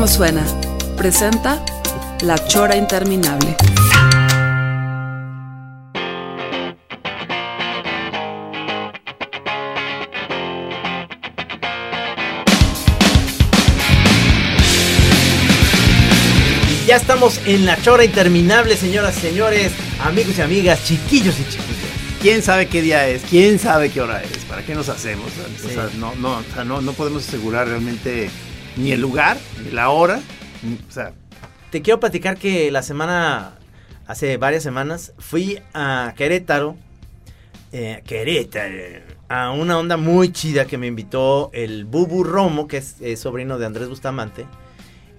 como suena, presenta La Chora Interminable. Ya estamos en la chora interminable, señoras y señores, amigos y amigas, chiquillos y chiquillas. ¿Quién sabe qué día es? ¿Quién sabe qué hora es? ¿Para qué nos hacemos? O Sí. sea, no, no, o sea, no, no podemos asegurar realmente ni el lugar, ni la hora. ni- o sea, Te quiero platicar que la semana, hace varias semanas, fui a Querétaro, eh, Querétaro, a una onda muy chida que me invitó el Bubu Romo, que es sobrino de Andrés Bustamante.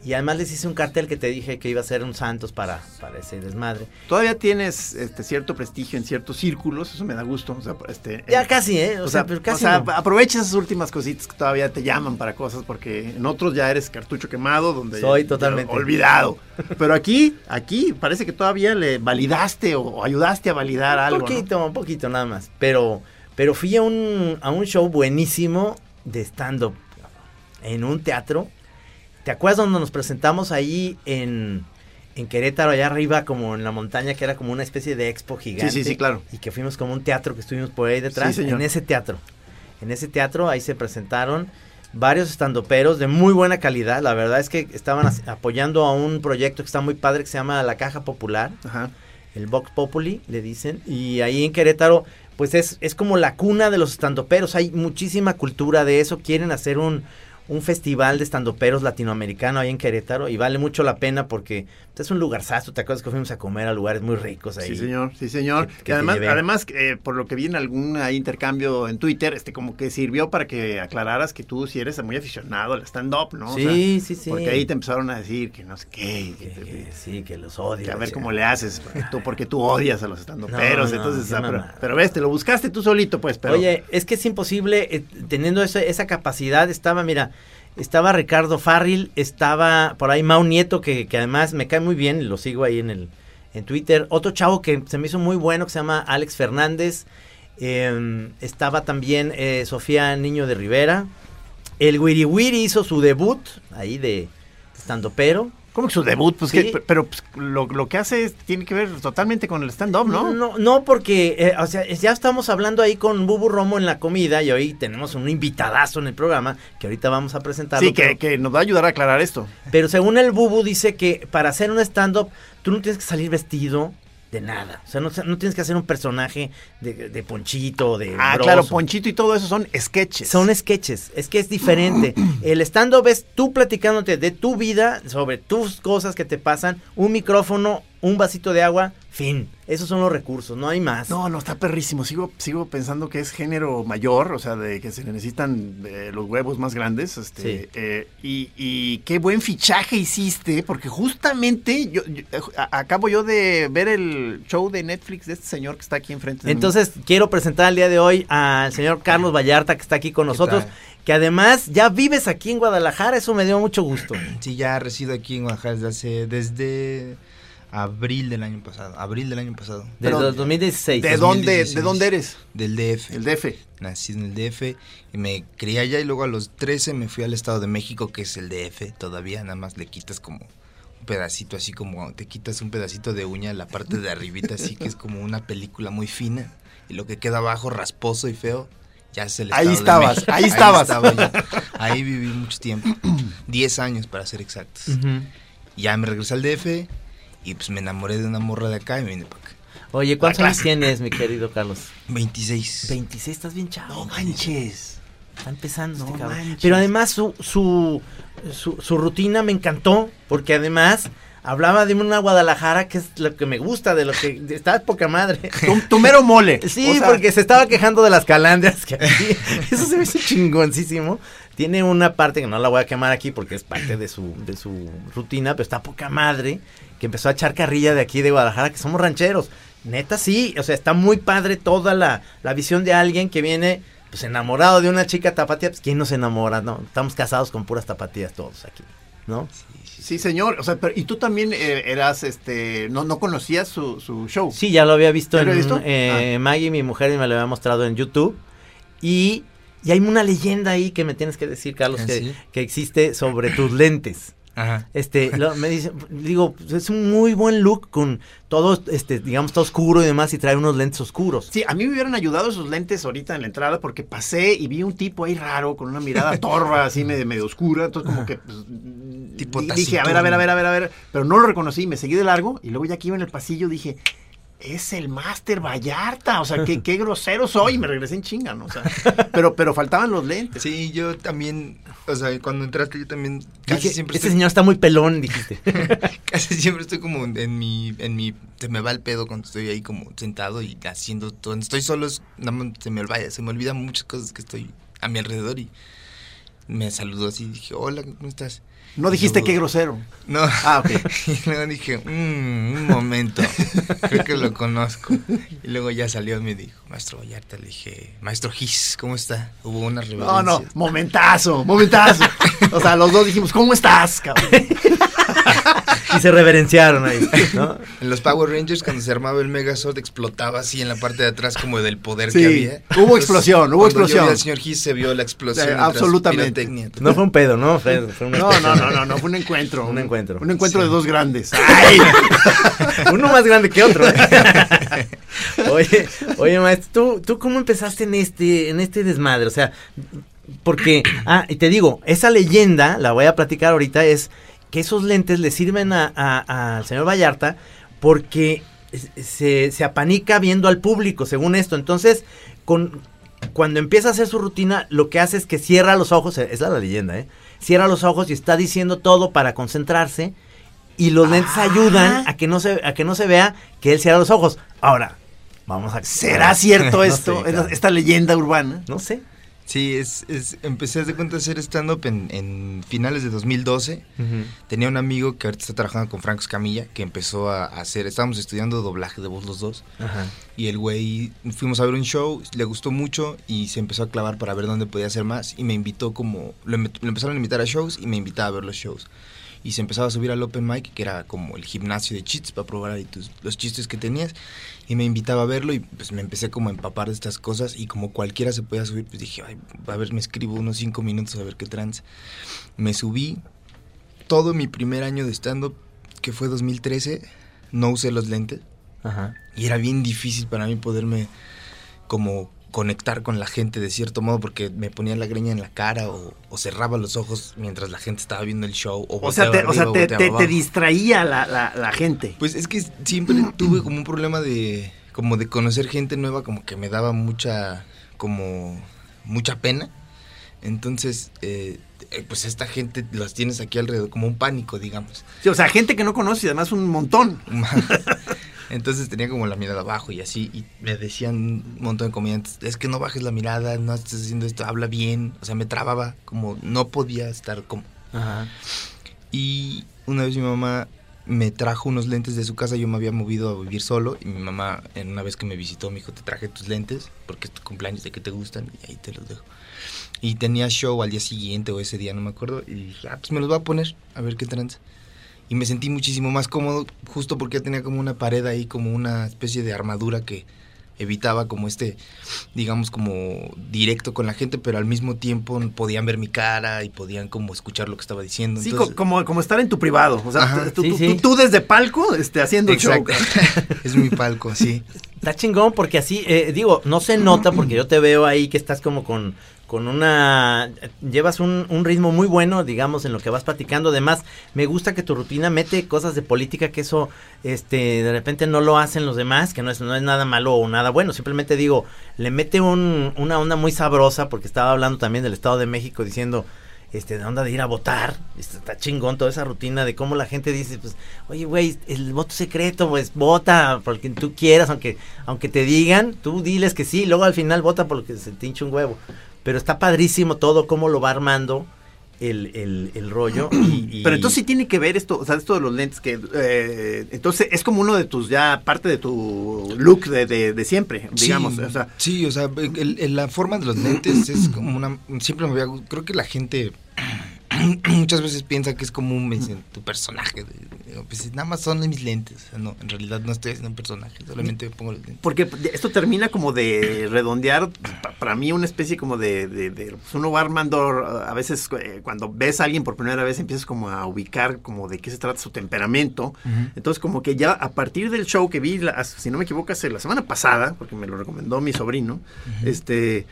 Y además les hice un cartel que te dije que iba a ser un Santos para, para ese desmadre. todavía tienes este, cierto prestigio en ciertos círculos, eso me da gusto. O sea, este, Ya eh, casi, ¿eh? O, O sea, sea, pero o casi sea, no. aprovecha esas últimas cositas que todavía te llaman para cosas, porque en otros ya eres cartucho quemado, donde Soy ya- totalmente. ya olvidado. Pero aquí, aquí parece que todavía le validaste o ayudaste a validar Un algo. ¿no? poquito, un poquito nada más. Pero, pero fui a un, a un show buenísimo de stand-up en un teatro. ¿Te acuerdas donde nos presentamos ahí en, en Querétaro, allá arriba, como en la montaña, que era como una especie de expo gigante? Sí, sí, sí, claro. Y que fuimos como un teatro que estuvimos por ahí detrás. Sí, señor. En ese teatro. En ese teatro ahí se presentaron varios estandoperos de muy buena calidad. La verdad es que estaban apoyando a un proyecto que está muy padre que se llama La Caja Popular Ajá. el Vox Populi, le dicen. Y ahí en Querétaro, pues es, es como la cuna de los estandoperos. Hay muchísima cultura de eso. Quieren hacer un, un festival de estandoperos latinoamericano ahí en Querétaro. Y vale mucho la pena porque es un lugarzazo. ¿Te acuerdas que fuimos a comer a lugares muy ricos ahí? Sí, señor, sí, señor. Que- además, además eh, por lo que vi en algún ahí intercambio en Twitter, este como que sirvió para que aclararas que tú sí eres muy aficionado al stand-up, ¿no? O sea, Sí, sí, sí. Porque ahí te empezaron a decir que no sé qué, que, Que- te- que sí, que los odio. que a ver cómo le haces, porque tú, porque tú odias a los estandoperos, No, no, entonces, ah, pero, pero ves, te lo buscaste tú solito, pues, pero... Oye, es que es imposible eh, teniendo esa, esa capacidad. Estaba, mira, estaba Ricardo Farril, estaba por ahí Mau Nieto, que, que además me cae muy bien, lo sigo ahí en el en Twitter. Otro chavo que se me hizo muy bueno, que se llama Alex Fernández. eh, estaba también eh, Sofía Niño de Rivera. El Wiri Wiri hizo su debut ahí de estando pero. ¿Cómo que su debut? Pues Sí. que, pero pues, lo, lo que hace es- tiene que ver totalmente con el stand-up, ¿no? No, no, porque, eh, o sea, ya estamos hablando ahí con Bubu Romo en la comida y hoy tenemos un invitadazo en el programa que ahorita vamos a presentarlo. Sí, que, pero, que nos va a ayudar a aclarar esto. pero según el Bubu dice que para hacer un stand-up tú no tienes que salir vestido de nada. O sea, no, no tienes que hacer un personaje de, de Ponchito, de Ah, Broso. claro, Ponchito y todo eso son sketches. Son sketches, es que es diferente. El stand-up es tú platicándote de tu vida, sobre tus cosas que te pasan, un micrófono, un vasito de agua, fin. Esos son los recursos, no hay más. No, no, está perrísimo. Sigo, sigo pensando que es género mayor, o sea, de que se le necesitan eh, los huevos más grandes. Este, Sí. eh, y, y qué buen fichaje hiciste, porque justamente yo, yo- a- acabo yo de ver el show de Netflix de este señor que está aquí enfrente. de mí. Entonces, quiero presentar el día de hoy al señor Carlos Vallarta, que está aquí con nosotros, tal? que además ya vives aquí en Guadalajara, eso me dio mucho gusto. Sí, ya resido aquí en Oaxaca desde hace, desde abril del año pasado. Abril del año pasado. Pero, el 2016. ¿De dónde, ¿De 2016. dónde eres? Del DF. El DF. Nací en el DF y me crié allá y luego a los 13 me fui al Estado de México, que es el DF. Todavía nada más le quitas como un pedacito, así como te quitas un pedacito de uña, la parte de arribita, así que es como una película muy fina. Y lo que queda abajo, rasposo y feo, ya es el Ahí de estabas, ahí estabas. estaba yo. Ahí viví mucho tiempo. 10 años para ser exactos. Ya me regresé al DF y pues me enamoré de una morra de acá y me vine para acá. Oye, ¿cuántos años tienes, mi querido Carlos? 26. 26, estás bien chavo. No manches. Está empezando No este cabrón. manches. Pero además su, su, su, su rutina me encantó, porque además hablaba de una Guadalajara que es lo que me gusta, de lo que está poca madre. Tu, tu mero mole. Sí, O sea, porque se estaba quejando de las calandrias que aquí. Eso se me hizo chingoncísimo. Tiene una parte que no la voy a quemar aquí porque es parte de su, de su rutina, pero está poca madre. Que empezó a echar carrilla de aquí de Guadalajara, que somos rancheros. Neta, sí. O sea, está muy padre toda la, la visión de alguien que viene pues enamorado de una chica tapatía. Pues quién no se enamora, ¿no? Estamos casados con puras tapatías todos aquí, ¿no? Sí, señor. O sea, pero, y tú también eh, eras, este, no, no conocías su, su show. Sí, ya lo había visto ¿Ya en visto? eh, Maggie, mi mujer, y me lo había mostrado en YouTube. Y, y hay una leyenda ahí que me tienes que decir, Carlos, ¿Ah, que, sí? que existe sobre tus lentes. Ajá. Este, lo- me dice, digo, es un muy buen look con todo, este, digamos, está oscuro y demás y trae unos lentes oscuros. Sí, a mí me hubieran ayudado esos lentes ahorita en la entrada porque pasé y vi un tipo ahí raro con una mirada torva, así medio, medio oscura. Entonces, como que pues, Tipo di- dije, a ver, a ver, a ver, a ver, a ver. Pero no lo reconocí, me seguí de largo y luego ya que iba en el pasillo dije, es el Master Vallarta. O sea, qué, qué grosero soy. Me regresé en chinga, ¿no? O sea, pero, pero faltaban los lentes. Sí, yo también, o sea, cuando entraste yo también casi Dije, siempre este estoy, señor está muy pelón, dijiste. casi siempre estoy como en mi, en mi, se me va el pedo cuando estoy ahí como sentado y haciendo todo, cuando estoy solo es- nada más se me olvida, se me olvidan muchas cosas que estoy a mi alrededor y me saludó así, dije, hola, ¿cómo estás? No dijiste Luego- qué grosero. No. Ah, ok. Y luego dije, "Mm, un momento, creo que lo conozco. Y luego ya salió y me dijo, maestro Vallarta, le dije, maestro Gis, ¿cómo está? Hubo una reverencia. No, no, momentazo, momentazo. O sea, los dos dijimos, ¿cómo estás, cabrón? y se reverenciaron ahí, ¿no? En los Power Rangers, cuando se armaba el Megazord, explotaba así en la parte de atrás como del poder Sí, que había. hubo explosión, hubo cuando yo explosión. vi al señor Gis se vio la explosión. Sí, absolutamente. No fue un pedo, ¿no? Fue, fue una No, no, explosión. No, no, no, fue un encuentro. Un encuentro. Un encuentro Sí. de dos grandes. ¡Ay! Uno más grande que otro. ¿eh? oye, oye, maestro, ¿tú, ¿tú cómo empezaste en este, en este desmadre? O sea, porque, ah, y te digo, esa leyenda, la voy a platicar ahorita, es que esos lentes le sirven a- a- al señor Vallarta porque se, se apanica viendo al público, según esto. Entonces, con, cuando empieza a hacer su rutina, lo que hace es que cierra los ojos, es la, la leyenda, ¿eh? Cierra los ojos y está diciendo todo para concentrarse. Y los lentes Ah. ayudan a que no se a que no se vea que él cierra los ojos. Ahora, vamos a ¿Será cierto No esto? esta leyenda urbana. No sé. Sí, es, es, empecé de cuenta a hacer stand-up en, en finales de 2012. Tenía un amigo que ahorita está trabajando con Franco Escamilla, que empezó a, a hacer, estábamos estudiando doblaje de voz los dos. Ajá. Y el güey, fuimos a ver un show, le gustó mucho y se empezó a clavar para ver dónde podía hacer más. Y me invitó como, lo, lo empezaron a invitar a shows y me invitaba a ver los shows. Y se empezaba a subir al open mic, que era como el gimnasio de chistes para probar ahí tus- los chistes que tenías. Y me invitaba a verlo y pues me empecé como a empapar de estas cosas. Y como cualquiera se podía subir, pues dije, Ay, a ver, me escribo unos cinco minutos a ver qué trans. Me subí todo mi primer año de stand-up, que fue 2013, no usé los lentes. Ajá. Y era bien difícil para mí poderme como conectar con la gente de cierto modo porque me ponía la greña en la cara o, o cerraba los ojos mientras la gente estaba viendo el show o, O sea, te, o sea, te, distraía la, la, la gente. Pues es que siempre tuve como un problema de como de conocer gente nueva como que me daba mucha como mucha pena. Entonces, eh, eh, pues esta gente los tienes aquí alrededor como un pánico, digamos. Sí, o sea, gente que no conoces y además un montón. Entonces tenía como la mirada abajo y así, y me decían un montón de comediantes, es que no bajes la mirada, no estés haciendo esto, habla bien, o sea, me trababa, como no podía estar como... Ajá. Y una vez mi mamá me trajo unos lentes de su casa, yo me había movido a vivir solo, y mi mamá, en una vez que me visitó, me dijo, te traje tus lentes, porque es tu cumpleaños, de que te gustan, y ahí te los dejo. Y tenía show al día siguiente o ese día, no me acuerdo, y dije, ah, pues me los voy a poner, a ver qué trans. Y me sentí muchísimo más cómodo, justo porque tenía como una pared ahí, como una especie de armadura que evitaba como este, digamos, como directo con la gente, pero al mismo tiempo podían ver mi cara y podían como escuchar lo que estaba diciendo. Sí, Entonces- como, como estar en tu privado. O sea, Ajá. tú, Sí, tú- sí. tú- tú desde palco este, haciendo show. Exacto. es mi palco, sí. Está chingón porque así, eh, digo, no se nota porque yo te veo ahí que estás como con, con una... Llevas un, ritmo muy bueno, digamos, en lo que vas platicando. Además, me gusta que tu rutina mete cosas de política que eso, este, de repente no lo hacen los demás, que no es, no es nada malo o nada bueno. Simplemente digo, le mete un, una onda muy sabrosa porque estaba hablando también del Estado de México diciendo... este, de onda de ir a votar, este, está chingón toda esa rutina de cómo la gente dice, pues, oye, güey, el voto secreto, pues, vota por quien tú quieras, aunque, aunque te digan, tú diles que sí, luego al final vota por lo que se te un huevo. Pero está padrísimo todo, cómo lo va armando el, el, el rollo. Y, y- Pero entonces sí tiene que ver esto, o sea, esto de los lentes que, eh, entonces es como uno de tus, ya parte de tu look de, de, de siempre, digamos, sí, o sea, sí, o sea, el- el- la forma de los lentes es como una... Siempre me había... Creo que la gente muchas veces piensa que es como un me dicen, tu personaje. Pues nada más son mis lentes. O sea, no, en realidad no estoy haciendo un personaje, solamente me pongo los lentes. porque esto termina como de redondear, pa- para mí una especie como de, de, de- pues uno va armando, a veces eh, cuando ves a alguien por primera vez empiezas como a ubicar como de qué se trata su temperamento, entonces como que ya a partir del show que vi, la- si no me equivoco, hace la semana pasada, porque me lo recomendó mi sobrino, este...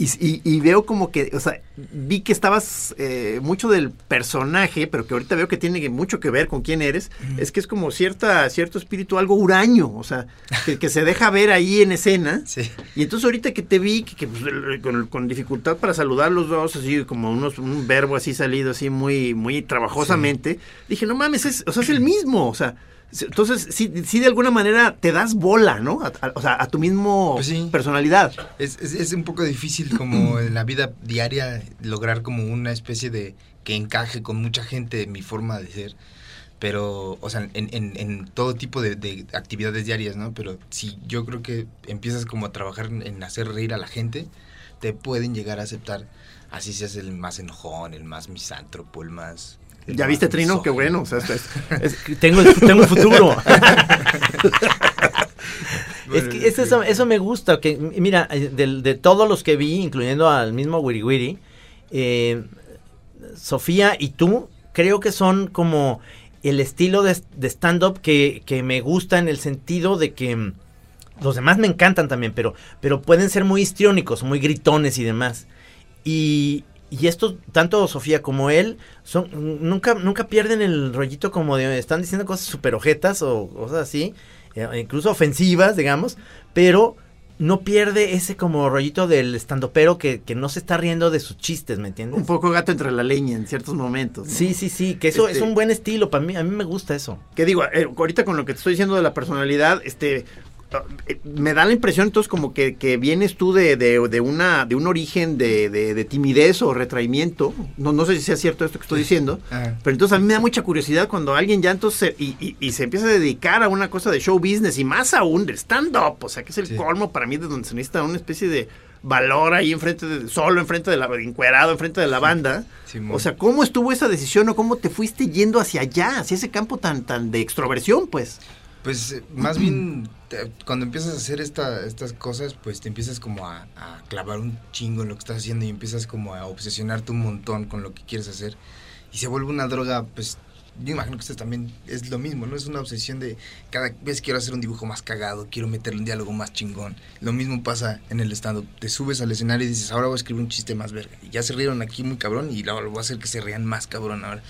Y, y- y veo como que, o sea, vi que estabas eh, mucho del personaje, pero que ahorita veo que tiene mucho que ver con quién eres. Es que es como cierta, cierto espíritu, algo huraño, o sea, que, que se deja ver ahí en escena. Sí. Y entonces ahorita que te vi, que, que, pues, con dificultad para saludar los dos, así como unos, un verbo así salido, así muy, muy trabajosamente, dije, no mames, es, o sea, es el mismo, o sea. Entonces, sí, sí de alguna manera te das bola, ¿no? A- a- o sea, a tu mismo Pues sí. personalidad. Es, es, es un poco difícil como en la vida diaria lograr como una especie de que encaje con mucha gente mi forma de ser. Pero, o sea, en, en, en todo tipo de, de actividades diarias, ¿no? Pero si yo creo que empiezas como a trabajar en, en hacer reír a la gente, te pueden llegar a aceptar. Así seas el más enojón, el más misántropo, el más... ¿Ya viste, Trino? Qué bueno. O sea, es- es- Tengo, tengo futuro. es que es eso, eso me gusta. que Mira, eh, de, todos los que vi, incluyendo al mismo Wiri Wiri, eh, Sofía y tú, creo que son como el estilo de, de stand-up que, que me gusta en el sentido de que mm, los demás me encantan también, pero, pero pueden ser muy histriónicos, muy gritones y demás. Y, y estos, tanto Sofía como él, son nunca, nunca pierden el rollito como de están diciendo cosas super ojetas o cosas así, eh, incluso ofensivas, digamos, pero no pierde ese como rollito del estandopero que, que no se está riendo de sus chistes, ¿me entiendes? un poco gato entre la leña en ciertos momentos. ¿no? Sí, sí, sí, que eso Este- es un buen estilo, para mí, a mí me gusta eso. Que digo, eh, ahorita con lo que te estoy diciendo de la personalidad, este me da la impresión entonces como que, que vienes tú de, de, de una de un origen de, de- de timidez o retraimiento. No, no sé si sea cierto esto que estoy diciendo. Ajá. Pero entonces a mí me da mucha curiosidad cuando alguien ya entonces se- y, y- y se empieza a dedicar a una cosa de show business y más aún del stand-up. O sea, que es el Sí. colmo para mí de donde se necesita una especie de valor ahí enfrente de, solo enfrente de la, encuerado enfrente de la banda. O sea, ¿cómo estuvo esa decisión o cómo te fuiste yendo hacia allá, hacia ese campo tan, tan de extroversión, pues? Pues eh, más bien te- cuando empiezas a hacer esta, estas cosas, pues te empiezas como a, a clavar un chingo en lo que estás haciendo y empiezas como a obsesionarte un montón con lo que quieres hacer. Y se vuelve una droga, pues yo imagino que esto también es lo mismo, ¿no? Es una obsesión de cada vez quiero hacer un dibujo más cagado, quiero meterle un diálogo más chingón. Lo mismo pasa en el stand-up. Te subes al escenario y dices, ahora voy a escribir un chiste más verga. Y ya se rieron aquí muy cabrón y ahora lo voy a hacer que se rían más cabrón ahora.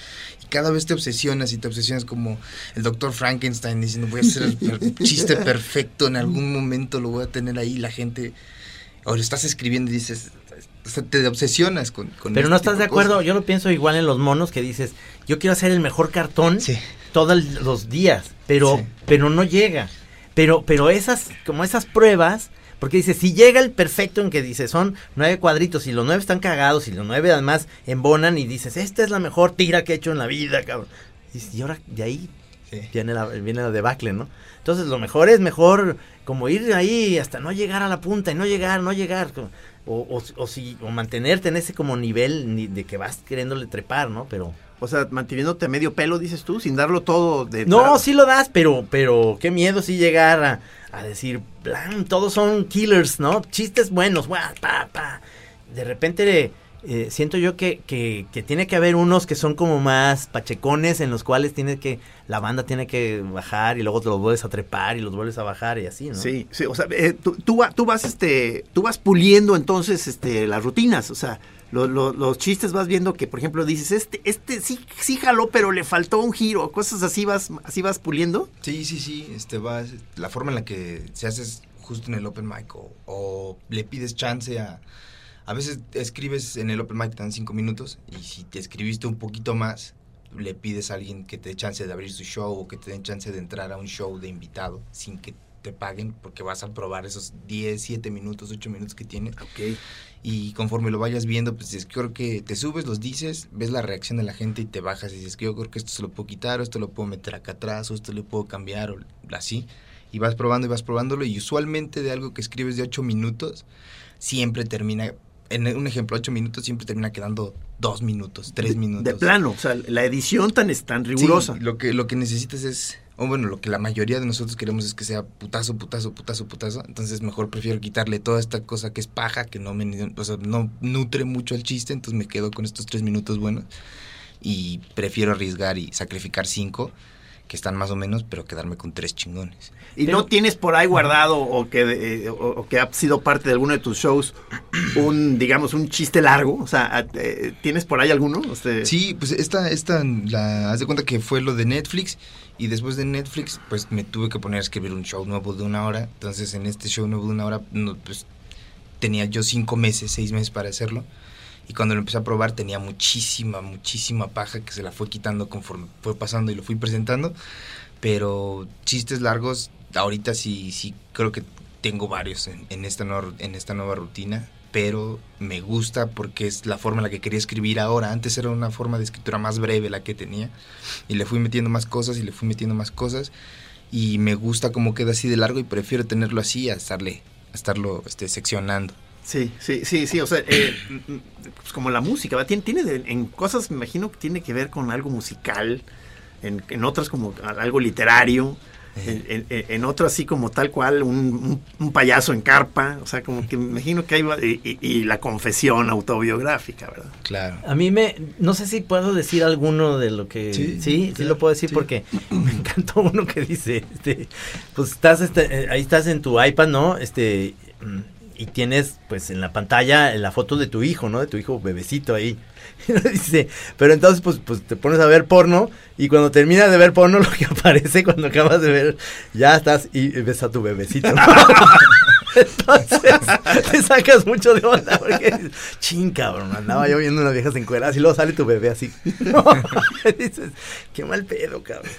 Y cada vez te obsesionas y te obsesionas como el doctor Frankenstein diciendo, voy a hacer el chiste perfecto, en algún momento lo voy a tener ahí, la gente... O lo estás escribiendo y dices, o sea, te obsesionas con... con Pero este no estás de acuerdo, cosas. yo lo pienso igual en los monos que dices, yo quiero hacer el mejor cartón Sí. todos los días, pero Sí. pero no llega. Pero pero esas como esas pruebas, porque dice, si llega el perfecto en que dice, son nueve cuadritos y los nueve están cagados y los nueve además embonan y dices, esta es la mejor tira que he hecho en la vida, cabrón. Y, ahora de ahí Sí. viene la, viene la debacle, ¿no? Entonces lo mejor es mejor como ir ahí hasta no llegar a la punta y no llegar, no llegar. O, o, o si, o mantenerte en ese como nivel ni- de que vas queriéndole trepar, ¿no? Pero... O sea, manteniéndote a medio pelo, dices tú, sin darlo todo de... No, sí lo das, pero, pero qué miedo sí llegar a, a decir, "Blam, todos son killers, ¿no? Chistes buenos, guau, pa, pa. De repente eh, siento yo que, que, que tiene que haber unos que son como más pachecones en los cuales tiene que, la banda tiene que bajar y luego te los vuelves a trepar y los vuelves a bajar y así, ¿no? Sí, sí, o sea, eh, tú, tú, tú vas, este, tú vas puliendo entonces, este, las rutinas, o sea, lo- lo- los chistes vas viendo que, por ejemplo, dices, este, este sí, sí jaló, pero le faltó un giro, cosas así vas, así vas puliendo. Sí, sí, sí, este va, la forma en la que se hace es justo en el open mic o, o le pides chance a, A veces escribes en el open mic, te dan cinco minutos, y si te escribiste un poquito más, le pides a alguien que te dé chance de abrir su show o que te den chance de entrar a un show de invitado sin que te paguen porque vas a probar esos 10, 7 minutos, 8 minutos que tienes. Ok. Y conforme lo vayas viendo, pues es que creo que te subes, los dices, ves la reacción de la gente y te bajas y dices que yo creo que esto se lo puedo quitar o esto lo puedo meter acá atrás o esto lo puedo cambiar o así. Y vas probando y vas probándolo y usualmente de algo que escribes de 8 minutos, siempre termina, en un ejemplo, 8 minutos siempre termina quedando 2 minutos, 3 minutos. De plano, o sea, la edición tan es tan rigurosa. Sí, lo que, lo que necesitas es, o bueno, lo que la mayoría de nosotros queremos es que sea putazo, putazo, putazo, putazo. Entonces mejor prefiero quitarle toda esta cosa que es paja, que no me, o sea, no nutre mucho el chiste, entonces me quedo con estos tres minutos buenos. Y prefiero arriesgar y sacrificar cinco, que están más o menos, pero quedarme con tres chingones. Y no tienes por ahí guardado o que, eh, o, o que ha sido parte de alguno de tus shows un, digamos, un chiste largo. O sea, eh, ¿tienes por ahí alguno? Sí, pues esta, esta, la, haz de cuenta que fue lo de Netflix y después de Netflix, pues me tuve que poner a escribir un show nuevo de una hora. Entonces en este show nuevo de una hora, no, pues tenía yo cinco meses, seis meses para hacerlo. Y cuando lo empecé a probar tenía muchísima, muchísima paja que se la fue quitando conforme fue pasando y lo fui presentando. Pero chistes largos, ahorita sí, sí creo que tengo varios en, en esta, nueva, en esta nueva rutina. Pero me gusta porque es la forma en la que quería escribir ahora. Antes era una forma de escritura más breve la que tenía. Y le fui metiendo más cosas y le fui metiendo más cosas. Y me gusta cómo queda así de largo y prefiero tenerlo así a estarle, a estarlo este, seccionando. Sí, sí, sí, sí, o sea, eh, pues como la música, ¿va? Tiene, tiene de- en cosas, me imagino que tiene que ver con algo musical, en, en otras como algo literario, en, en- en otras así como tal cual, un, un- un payaso en carpa, o sea, como que me imagino que hay, va- y, y- y la confesión autobiográfica, ¿verdad? Claro. A mí me, no sé si puedo decir alguno de lo que, sí, Sí, sí, lo puedo decir sí. porque me encantó uno que dice, este, pues estás, este, eh, ahí estás en tu iPad, ¿no? Este, mm, y tienes, pues, en la pantalla la foto de tu hijo, ¿no? De tu hijo bebecito ahí. Dice, pero entonces, pues, pues, te pones a ver porno y cuando terminas de ver porno, lo que aparece cuando acabas de ver, ya estás y ves a tu bebecito. Entonces, te sacas mucho de onda porque dices, ching, cabrón, andaba yo viendo unas viejas encueradas y luego sale tu bebé así. No, dices, qué mal pedo, cabrón.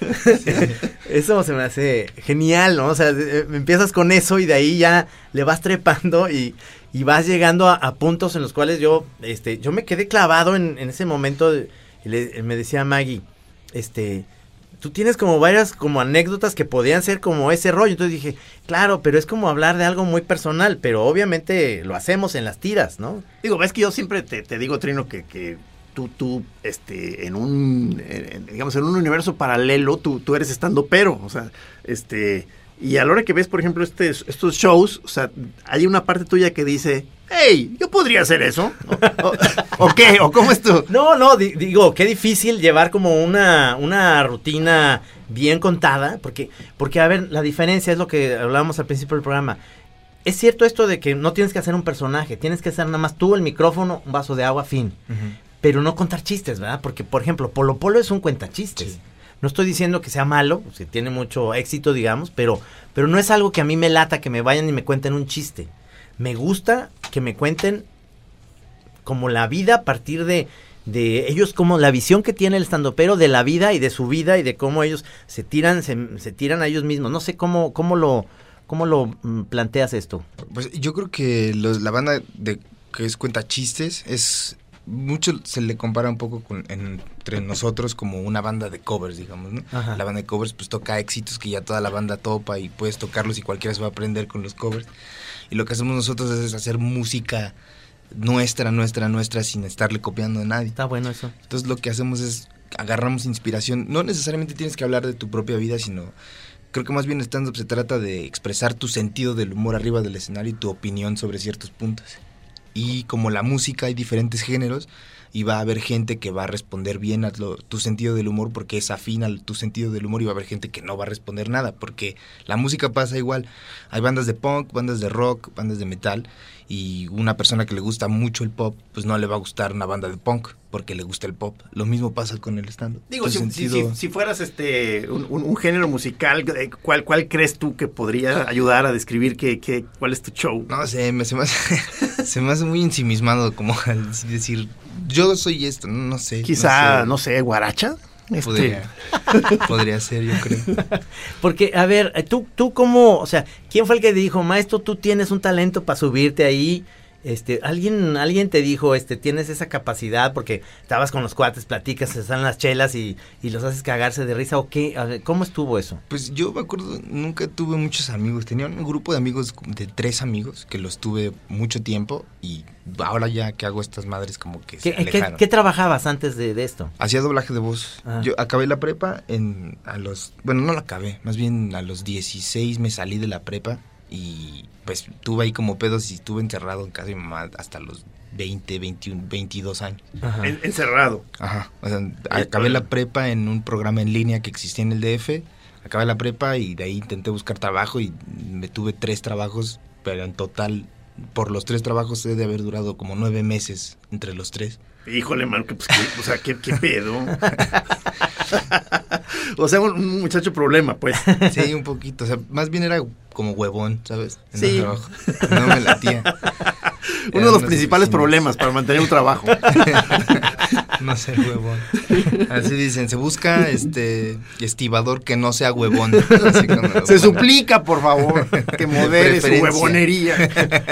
Eso se me hace genial, ¿no? O sea, eh, empiezas con eso y de ahí ya le vas trepando y, y vas llegando a, a puntos en los cuales yo, este, yo me quedé clavado en, en ese momento. y le- me decía Maggie, este, tú tienes como varias como anécdotas que podían ser como ese rollo. Entonces dije, claro, pero es como hablar de algo muy personal, pero obviamente lo hacemos en las tiras, ¿no? Digo, ves que yo siempre te, te digo, Trino, que, que tú, tú, este, en un, en- digamos, en un universo paralelo, tú, tú eres estando pero, o sea, este, y a la hora que ves, por ejemplo, este, estos shows, o sea, hay una parte tuya que dice, hey, yo podría hacer eso, o, o- ¿o qué, o cómo es tú. No, no, di- digo, qué difícil llevar como una, una rutina bien contada, porque, porque, a ver, la diferencia es lo que hablábamos al principio del programa. Es cierto esto de que no tienes que hacer un personaje, tienes que hacer nada más tú, el micrófono, un vaso de agua, fin. Pero no contar chistes, ¿verdad? Porque, por ejemplo, Polo Polo es un cuentachistes. Sí. No estoy diciendo que sea malo, que tiene mucho éxito, digamos, pero, pero no es algo que a mí me lata que me vayan y me cuenten un chiste. Me gusta que me cuenten como la vida a partir de, de ellos, como la visión que tiene el estandopero de la vida y de su vida y de cómo ellos se tiran, se, tiran a ellos mismos. No sé cómo, cómo lo, cómo lo mm, planteas esto. Pues yo creo que la banda de que es cuenta chistes es mucho se le compara un poco con entre nosotros como una banda de covers, digamos, ¿no? Ajá. La banda de covers pues toca éxitos que ya toda la banda topa y puedes tocarlos y cualquiera se va a aprender con los covers. Y lo que hacemos nosotros es hacer música nuestra, nuestra, nuestra sin estarle copiando a nadie. Está bueno eso. Entonces lo que hacemos es agarramos inspiración. No necesariamente tienes que hablar de tu propia vida, sino creo que más bien stand-up se trata de expresar tu sentido del humor arriba del escenario y tu opinión sobre ciertos puntos. Y como la música hay diferentes géneros y va a haber gente que va a responder bien a lo- tu sentido del humor porque es afín a tu sentido del humor y va a haber gente que no va a responder nada porque la música pasa igual. Hay bandas de punk, bandas de rock, bandas de metal y una persona que le gusta mucho el pop pues no le va a gustar una banda de punk porque le gusta el pop. Lo mismo pasa con el stand-up. Digo, si, ese si- sentido- si- si fueras este un, un- un género musical, eh, ¿cuál, ¿cuál crees tú que podría ayudar a describir qué, qué, cuál es tu show? No sé, me, se, me hace, se me hace muy ensimismado como al decir, yo soy esto, no, no sé. Quizá, sé. no sé, guaracha. Este, Podría, podría ser, yo creo. Porque, a ver, eh, tú, tú cómo, o sea, ¿quién fue el que dijo, maestro, tú tienes un talento para subirte ahí? Este, alguien, alguien te dijo, este, tienes esa capacidad porque estabas con los cuates, platicas, se están las chelas y, y los haces cagarse de risa o qué, ver, ¿cómo estuvo eso? Pues yo me acuerdo, nunca tuve muchos amigos. Tenía un grupo de amigos, de tres amigos, que los tuve mucho tiempo y ahora ya que hago estas madres como que ¿Qué, se qué- alejaron. qué trabajabas antes de, de esto? Hacía doblaje de voz. Ah. Yo acabé la prepa en a los, bueno, no la acabé, más bien a los 16 me salí de la prepa y pues tuve ahí como pedos y estuve encerrado en casa de mi mamá hasta los 20, 21, 22 años. Ajá. en- encerrado. Ajá. O sea, acabé la prepa en un programa en línea que existía en el DF. Acabé la prepa y de ahí intenté buscar trabajo y me tuve tres trabajos, pero en total, por los tres trabajos he de haber durado como nueve meses entre los tres. Híjole, man, que, pues, qué- o sea, ¿qué, qué pedo? o sea, un, un muchacho problema, pues. Sí, un poquito. O sea, más bien era como huevón, ¿sabes? En Sí. el trabajo. No me latía. Uno de los principales problemas para mantener un trabajo. no ser huevón. Así dicen, se busca este estibador que no sea huevón. Así Se suplica, por favor, que modere su huevonería.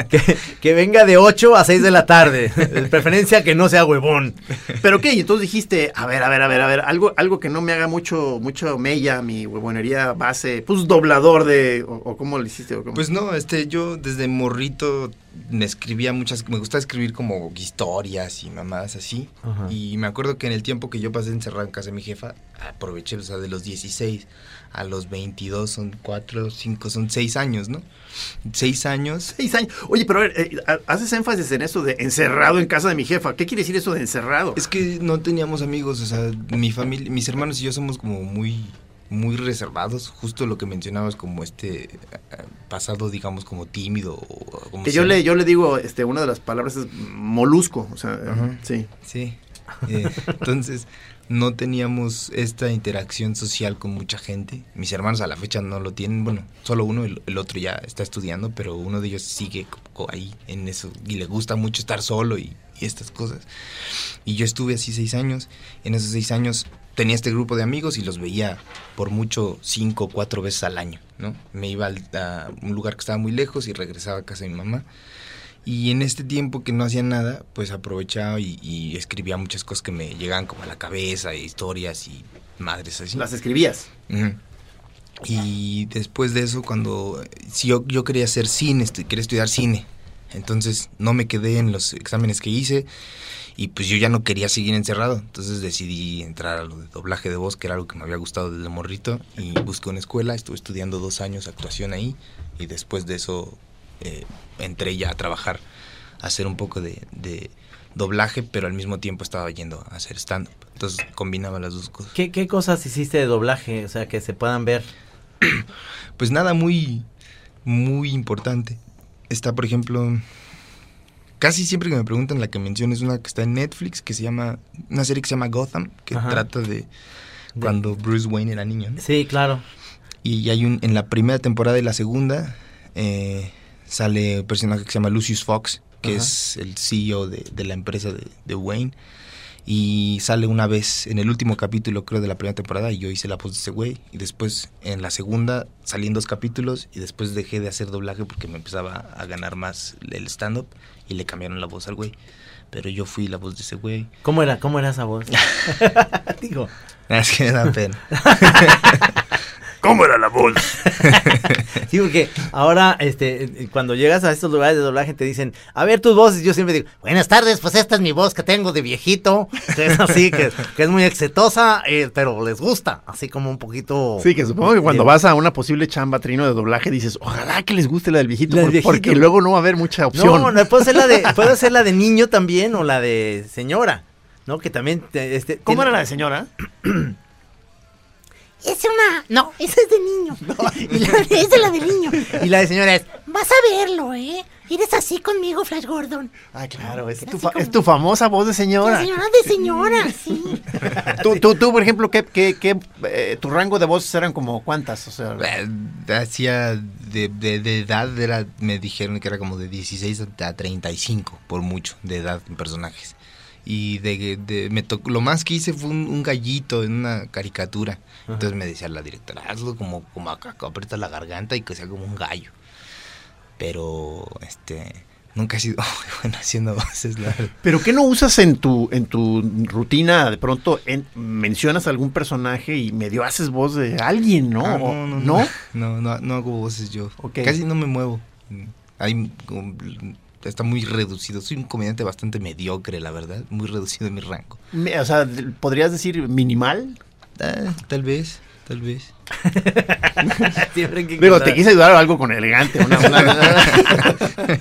que, que venga de 8 a 6 de la tarde, de preferencia que no sea huevón. Pero qué, y entonces dijiste, a ver, a ver, a ver, a ver, algo, algo que no me haga mucho, mucho mella, mi huevonería base, pues doblador de, o, o cómo lo hiciste, o cómo. Pues no, este, yo desde morrito me escribía muchas, me gusta escribir como historias y mamadas así. Ajá. Y me acuerdo que en el tiempo que yo pasé encerrado en casa de mi jefa, aproveché, o sea, de los 16 a los 22 son 4, 5, son 6 años, ¿no? 6 años. Seis años. Oye, pero a ver, eh, ha- haces énfasis en eso de encerrado en casa de mi jefa. ¿Qué quiere decir eso de encerrado? Es que no teníamos amigos, o sea, mi familia, mis hermanos y yo somos como muy muy reservados, justo lo que mencionabas como este eh, pasado digamos como tímido o como que yo le, yo le digo, este, una de las palabras es molusco, o sea, Ajá. sí. Sí. Eh, entonces, no teníamos esta interacción social con mucha gente. Mis hermanos a la fecha no lo tienen. Bueno, solo uno, el, el otro ya está estudiando, pero uno de ellos sigue ahí en eso y le gusta mucho estar solo y, y estas cosas. Y yo estuve así seis años. En esos seis años tenía este grupo de amigos y los veía por mucho cinco o cuatro veces al año, ¿no? Me iba al- a un lugar que estaba muy lejos y regresaba a casa de mi mamá. Y en este tiempo que no hacía nada, pues aprovechaba y, y escribía muchas cosas que me llegaban como a la cabeza, historias y madres así. Las escribías. Y después de eso, cuando si yo, yo quería hacer cine, estu- quería estudiar cine, entonces no me quedé en los exámenes que hice y pues yo ya no quería seguir encerrado, entonces decidí entrar a lo de doblaje de voz, que era algo que me había gustado desde morrito, y busqué una escuela, estuve estudiando dos años actuación ahí y después de eso eh, entré ya a trabajar, a hacer un poco de, de doblaje, pero al mismo tiempo estaba yendo a hacer stand-up, entonces combinaba las dos cosas. ¿Qué, ¿Qué cosas hiciste de doblaje? O sea, que se puedan ver. Pues nada muy, muy importante. Está, por ejemplo, casi siempre que me preguntan la que menciono es una que está en Netflix, que se llama, una serie que se llama Gotham, que Ajá. trata de cuando Bruce Wayne era niño. ¿no? Sí, claro. Y hay un, en la primera temporada y la segunda, eh, sale un personaje que se llama Lucius Fox, que Ajá. es el CEO de, de la empresa de, de Wayne. Y sale una vez en el último capítulo, creo, de la primera temporada, y yo hice la voz de ese güey. Y después, en la segunda, salí en dos capítulos, y después dejé de hacer doblaje porque me empezaba a ganar más el stand-up, y le cambiaron la voz al güey. Pero yo fui la voz de ese güey. ¿Cómo era? ¿Cómo era esa voz? Digo, Es que me da pena. ¿Cómo era la voz? sí, porque ahora, este, cuando llegas a estos lugares de doblaje te dicen, a ver tus voces, yo siempre digo, buenas tardes, pues esta es mi voz que tengo de viejito, que es así, que, que es muy exitosa, eh, pero les gusta, así como un poquito... Sí, que supongo que cuando vas a una posible chamba trino de doblaje dices, ojalá que les guste la del viejito, La del viejito. porque luego no va a haber mucha opción. No, no, puede ser la de, puede ser la de niño también o la de señora, ¿no? Que también, te- este, ¿Cómo tiene- era la de señora? Es una. No, esa es de niño. Y la- esa es la de niño. Y la de señora es, Vas a verlo, ¿eh? Eres así conmigo, Flash Gordon. Ah, claro, es tu, fa- como- es tu famosa voz de La señora. señora de señora, sí. Tú, tú, tú, por ejemplo, ¿qué, qué, qué, eh, tu rango de voces eran como cuántas? O sea, Eh, Hacía de, de, de edad, era, me dijeron que era como de 16 a 35, por mucho, de edad en personajes. Y de, de- me tocó, lo más que hice fue un, un gallito en una caricatura. Entonces me decía la directora, hazlo como, como acá, aprieta la garganta y que sea como un gallo. Pero, este, nunca he sido muy bueno haciendo voces, la verdad. ¿Pero qué no usas en tu, en tu rutina? De pronto en- mencionas algún personaje y medio haces voz de alguien, ¿no? Ah, no, no, ¿No? no, no, no hago voces yo. Ok. Casi no me muevo. Hay, está muy reducido. Soy un comediante bastante mediocre, la verdad. Muy reducido en mi rango. O sea, ¿podrías decir minimal? Ah, tal vez, tal vez. Digo, te quise ayudar a algo con elegante. una- una-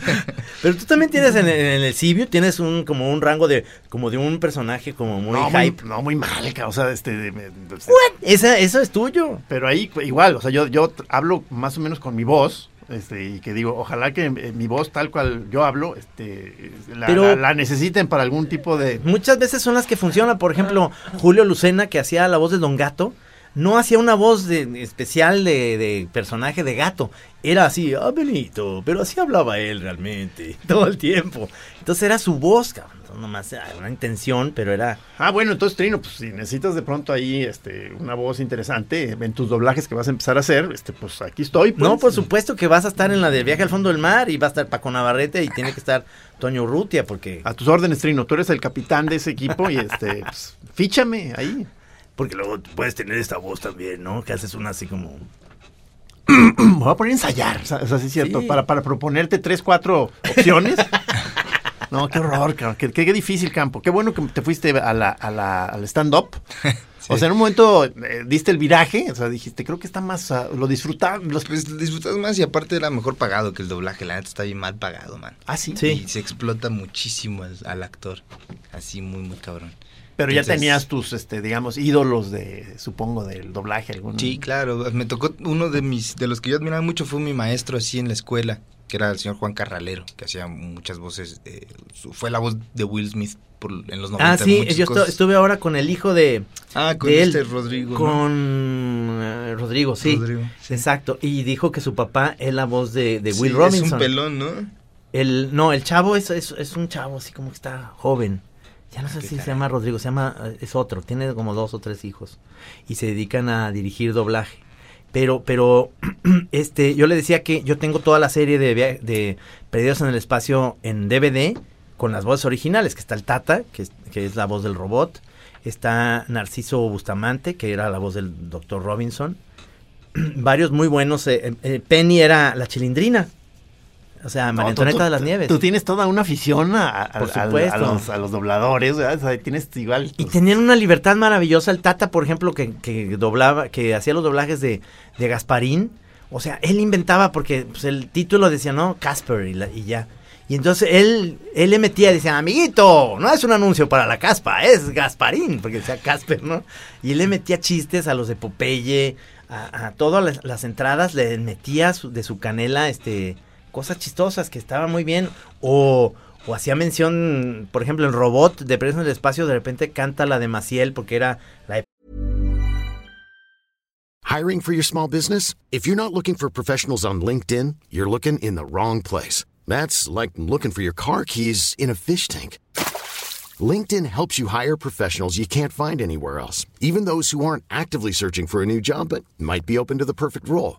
Pero tú también tienes en, el- en el Cibio, tienes un como un rango de como de un personaje como muy no, muy, hype. no, muy mal, o sea, este... de- de- de- Esa, eso es tuyo. Pero ahí igual, o sea, yo, yo hablo más o menos con mi voz, este, y que digo, ojalá que eh, mi voz tal cual yo hablo, este, la, Pero- la- la necesiten para algún tipo de... Muchas veces son las que funcionan. Por ejemplo, Julio Lucena, que hacía la voz de Don Gato, no hacía una voz de, especial de, de personaje de gato. Era así, ah, Benito, pero así hablaba él realmente, todo el tiempo. Entonces era su voz, cabrón. No nomás era una intención, pero era... Ah, bueno, entonces Trino, pues si necesitas de pronto ahí este, una voz interesante en tus doblajes que vas a empezar a hacer, este, pues aquí estoy. pues. No, por supuesto que vas a estar en la del viaje al fondo del mar y va a estar Paco Navarrete y tiene que estar Toño Urrutia porque... A tus órdenes, Trino, tú eres el capitán de ese equipo y este, pues, fíchame ahí. Porque luego puedes tener esta voz también, ¿no? Que haces una así como... Me voy a poner a ensayar, o sea, sí es cierto, Sí. para, para proponerte tres, cuatro opciones. No, qué horror, cabrón, qué, qué- qué difícil campo. Qué bueno que te fuiste a la, a la- al stand-up. O sea, en un momento eh, diste el viraje, o sea, dijiste, creo que está más, ah, lo disfrutar, los... Pues disfrutas más y aparte era mejor pagado que el doblaje. La neta está bien mal pagado, man. Ah, sí. Sí. Y se explota muchísimo al, al actor. Así muy, muy cabrón. Pero ya Entonces- tenías tus, este, digamos, ídolos de, supongo, del doblaje. Algún... Sí, claro. Me tocó uno de mis, de los que yo admiraba mucho fue mi maestro así en la escuela, que era el señor Juan Carralero, que hacía muchas voces. eh, su- fue la voz de Will Smith por, en los 90. Ah, sí, yo estu- cosas. estuve ahora con el hijo de... Ah, con de él, este Rodrigo. ¿no? Con eh, Rodrigo, sí. Rodrigo, sí. Exacto. Y dijo que su papá es la voz de, de Sí, Will Robinson. Es un pelón, ¿no? El, no, el chavo es, es, es un chavo así como que está joven. Ya no sé si se llama Rodrigo, se llama, es otro, tiene como dos o tres hijos. Y se dedican a dirigir doblaje. Pero, pero, este, yo le decía que yo tengo toda la serie de, de Perdidos en el Espacio en DVD con las voces originales, que está el Tata, que es, que es la voz del robot, está Narciso Bustamante, que era la voz del Dr. Robinson, varios muy buenos, eh, eh, Penny era la chilindrina, o sea, María No, tú- de las Nieves. Tú tienes toda una afición a, a- Por a- los, a los dobladores, ¿verdad? O sea, tienes igual... Y pues, tenían una libertad maravillosa. El Tata, por ejemplo, que, que doblaba, que hacía los doblajes de, de Gasparín. O sea, él inventaba porque pues, el título decía, ¿no? Casper y, la- y ya. Y entonces él, él le metía, decía, amiguito, no es un anuncio para la caspa, es Gasparín, porque decía Casper, ¿no? Y él le metía chistes a los de Popeye, a, a todas las, las entradas, le metía su- de su canela, este, cosas chistosas que estaban muy bien. O, o hacía mención, por ejemplo, el robot de Preso en el Espacio, de repente canta la de Maciel, porque era la Hiring for your small business? If you're not looking for professionals on LinkedIn, you're looking in the wrong place. That's like looking for your car keys in a fish tank. LinkedIn helps you hire professionals you can't find anywhere else, even those who aren't actively searching for a new job but might be open to the perfect role.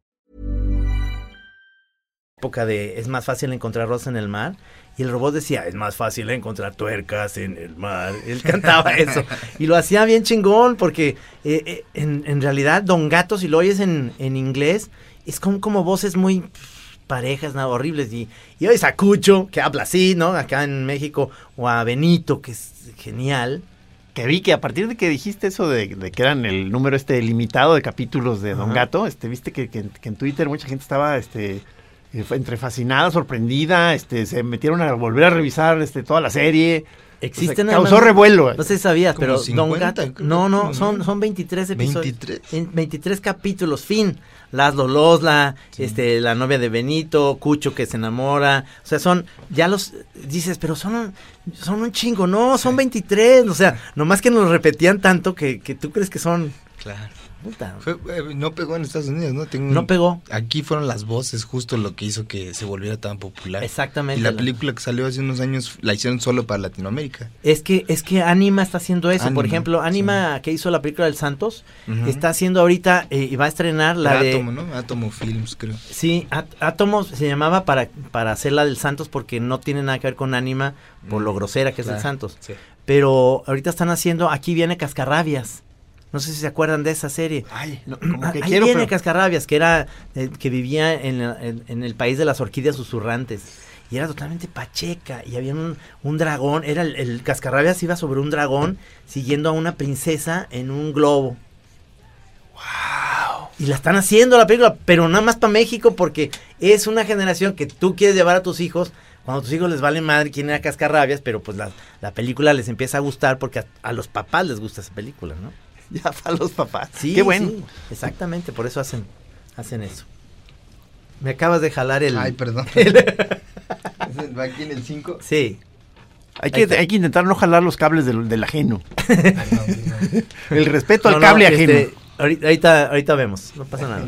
Época de es más fácil encontrar rosas en el mar. Y el robot decía, es más fácil encontrar tuercas en el mar. Él cantaba eso. Y lo hacía bien chingón porque eh, eh, en, en realidad Don Gato, si lo oyes en, en inglés, es como, como voces muy parejas, ¿no? horribles. Y, y oyes a Cucho, que habla así, ¿no? Acá en México. O a Benito, que es genial. Que vi que a partir de que dijiste eso de, de que eran el número este limitado de capítulos de Don Ajá. Gato, este, viste que, que- que en Twitter mucha gente estaba este, eh, entre fascinada, sorprendida, este, se metieron a volver a revisar este, toda la serie. Existen O sea, causó revuelo. No sé si sabías, pero Don 50, Gato. creo No, no, son, son 23 episodios. 23. En 23 capítulos, fin. Laszlo Losla, este, la novia de Benito, Cucho que se enamora. O sea, son, ya los dices, pero son un, son un chingo. No, son 23. O sea, nomás que nos repetían tanto que, que tú crees que son. Claro. Puta, Fue- eh, no pegó en Estados Unidos, ¿no? Tengo No pegó. Aquí fueron las voces justo lo que hizo que se volviera tan popular. Exactamente. Y la La- película que salió hace unos años la hicieron solo para Latinoamérica. Es que, es que Anima está haciendo eso. Por ejemplo, Anima, que hizo la película del Santos, está haciendo ahorita eh, y va a estrenar la de. Átomo, ¿no? Átomo Films, creo. Sí, At- Átomos se llamaba para, para hacer la del Santos porque no tiene nada que ver con Anima por lo grosera que es el Mm, Santos. sí. Pero ahorita están haciendo Aquí viene Cascarrabias. No sé si se acuerdan de esa serie. Ay, no, como que Ahí quiero, viene pero- Cascarrabias, que era eh, que vivía en, en- en el país de las orquídeas susurrantes. Y era totalmente pacheca. Y había un, un dragón. Era el, el Cascarrabias iba sobre un dragón siguiendo a una princesa en un globo. Y la están haciendo la película, pero nada más para México porque es una generación que tú quieres llevar a tus hijos. Cuando a tus hijos les vale madre quién era Cascarrabias, pero pues la, la película les empieza a gustar porque a, a los papás les gusta esa película, ¿no? Ya para los papás. Sí, Qué bueno. sí, exactamente, por eso hacen, hacen eso. Me acabas de jalar el... Ay, perdón. ¿Va aquí en el 5? Sí. Hay que, hay que intentar no jalar los cables del, del ajeno. El respeto No, al no, cable este, ajeno. ahorita, ahorita, ahorita vemos, no pasa nada.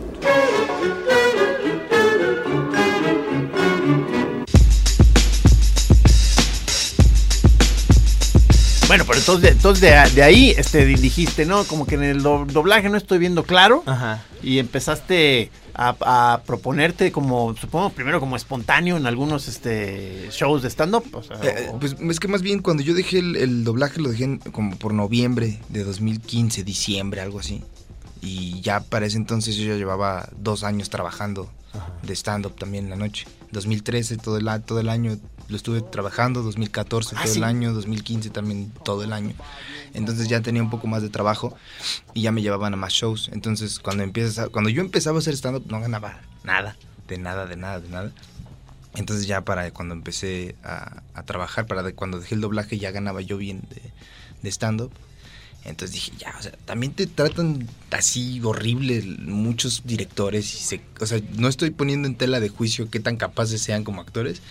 Bueno, pero entonces, de, entonces de, de ahí este, di- dijiste, ¿no? Como que en el do- doblaje no estoy viendo claro. Ajá. Y empezaste a, a proponerte como, supongo, primero como espontáneo en algunos este, shows de stand-up. o sea, Eh, o- pues es que más bien cuando yo dejé el, el doblaje lo dejé en- como por noviembre de 2015, diciembre, algo así. Y ya para ese entonces yo ya llevaba dos años trabajando de stand-up también en la noche. 2013 todo el, a- todo el año lo estuve trabajando, 2014 Ah, todo sí. el año, 2015 también todo el año. Entonces ya tenía un poco más de trabajo y ya me llevaban a más shows. Entonces cuando empiezas a- cuando yo empezaba a hacer stand-up no ganaba nada, de nada, de nada, de nada. Entonces ya para cuando empecé a, a trabajar, para de- cuando dejé el doblaje ya ganaba yo bien de, de stand-up. Entonces dije, ya, o sea, también te tratan así horrible muchos directores. Y se, o sea, no estoy poniendo en tela de juicio qué tan capaces sean como actores,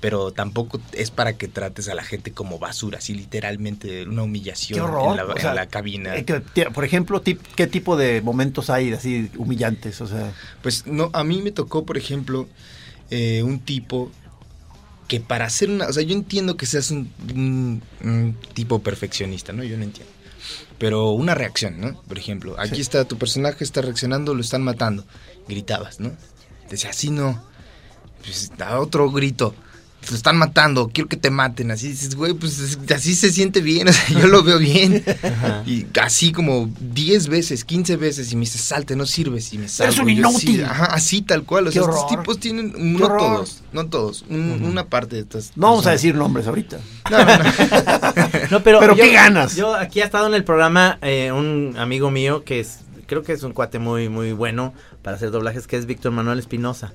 pero tampoco es para que trates a la gente como basura, así literalmente una humillación en, la, o en sea, la cabina. eh, por ejemplo, tip- ¿qué tipo de momentos hay así humillantes? O sea, Pues no, a mí me tocó, por ejemplo, eh, un tipo que para hacer una... O sea, yo entiendo que seas un, un- un tipo perfeccionista, ¿no? Yo no entiendo. Pero una reacción, ¿no? Por ejemplo, aquí Sí. está tu personaje, está reaccionando, lo están matando. Gritabas, ¿no? Decía, así no. Pues da otro grito. Te están matando, quiero que te maten. Así dices, güey, pues es- así se siente bien, o sea, yo lo veo bien. Y así como 10 veces, 15 veces, y me dice, salte, no sirves, y me salgo. un yo, sí, inútil. ajá, así tal cual. O Qué estos horror. tipos tienen, Qué no horror. todos, no todos, un- una parte de estas. no vamos a decir nombres ahorita. No, no, no. No, pero, Pero yo- qué ganas. Yo aquí ha estado en el programa eh, un amigo mío que es, creo que es un cuate muy, muy bueno para hacer doblajes, que es Víctor Manuel Espinosa.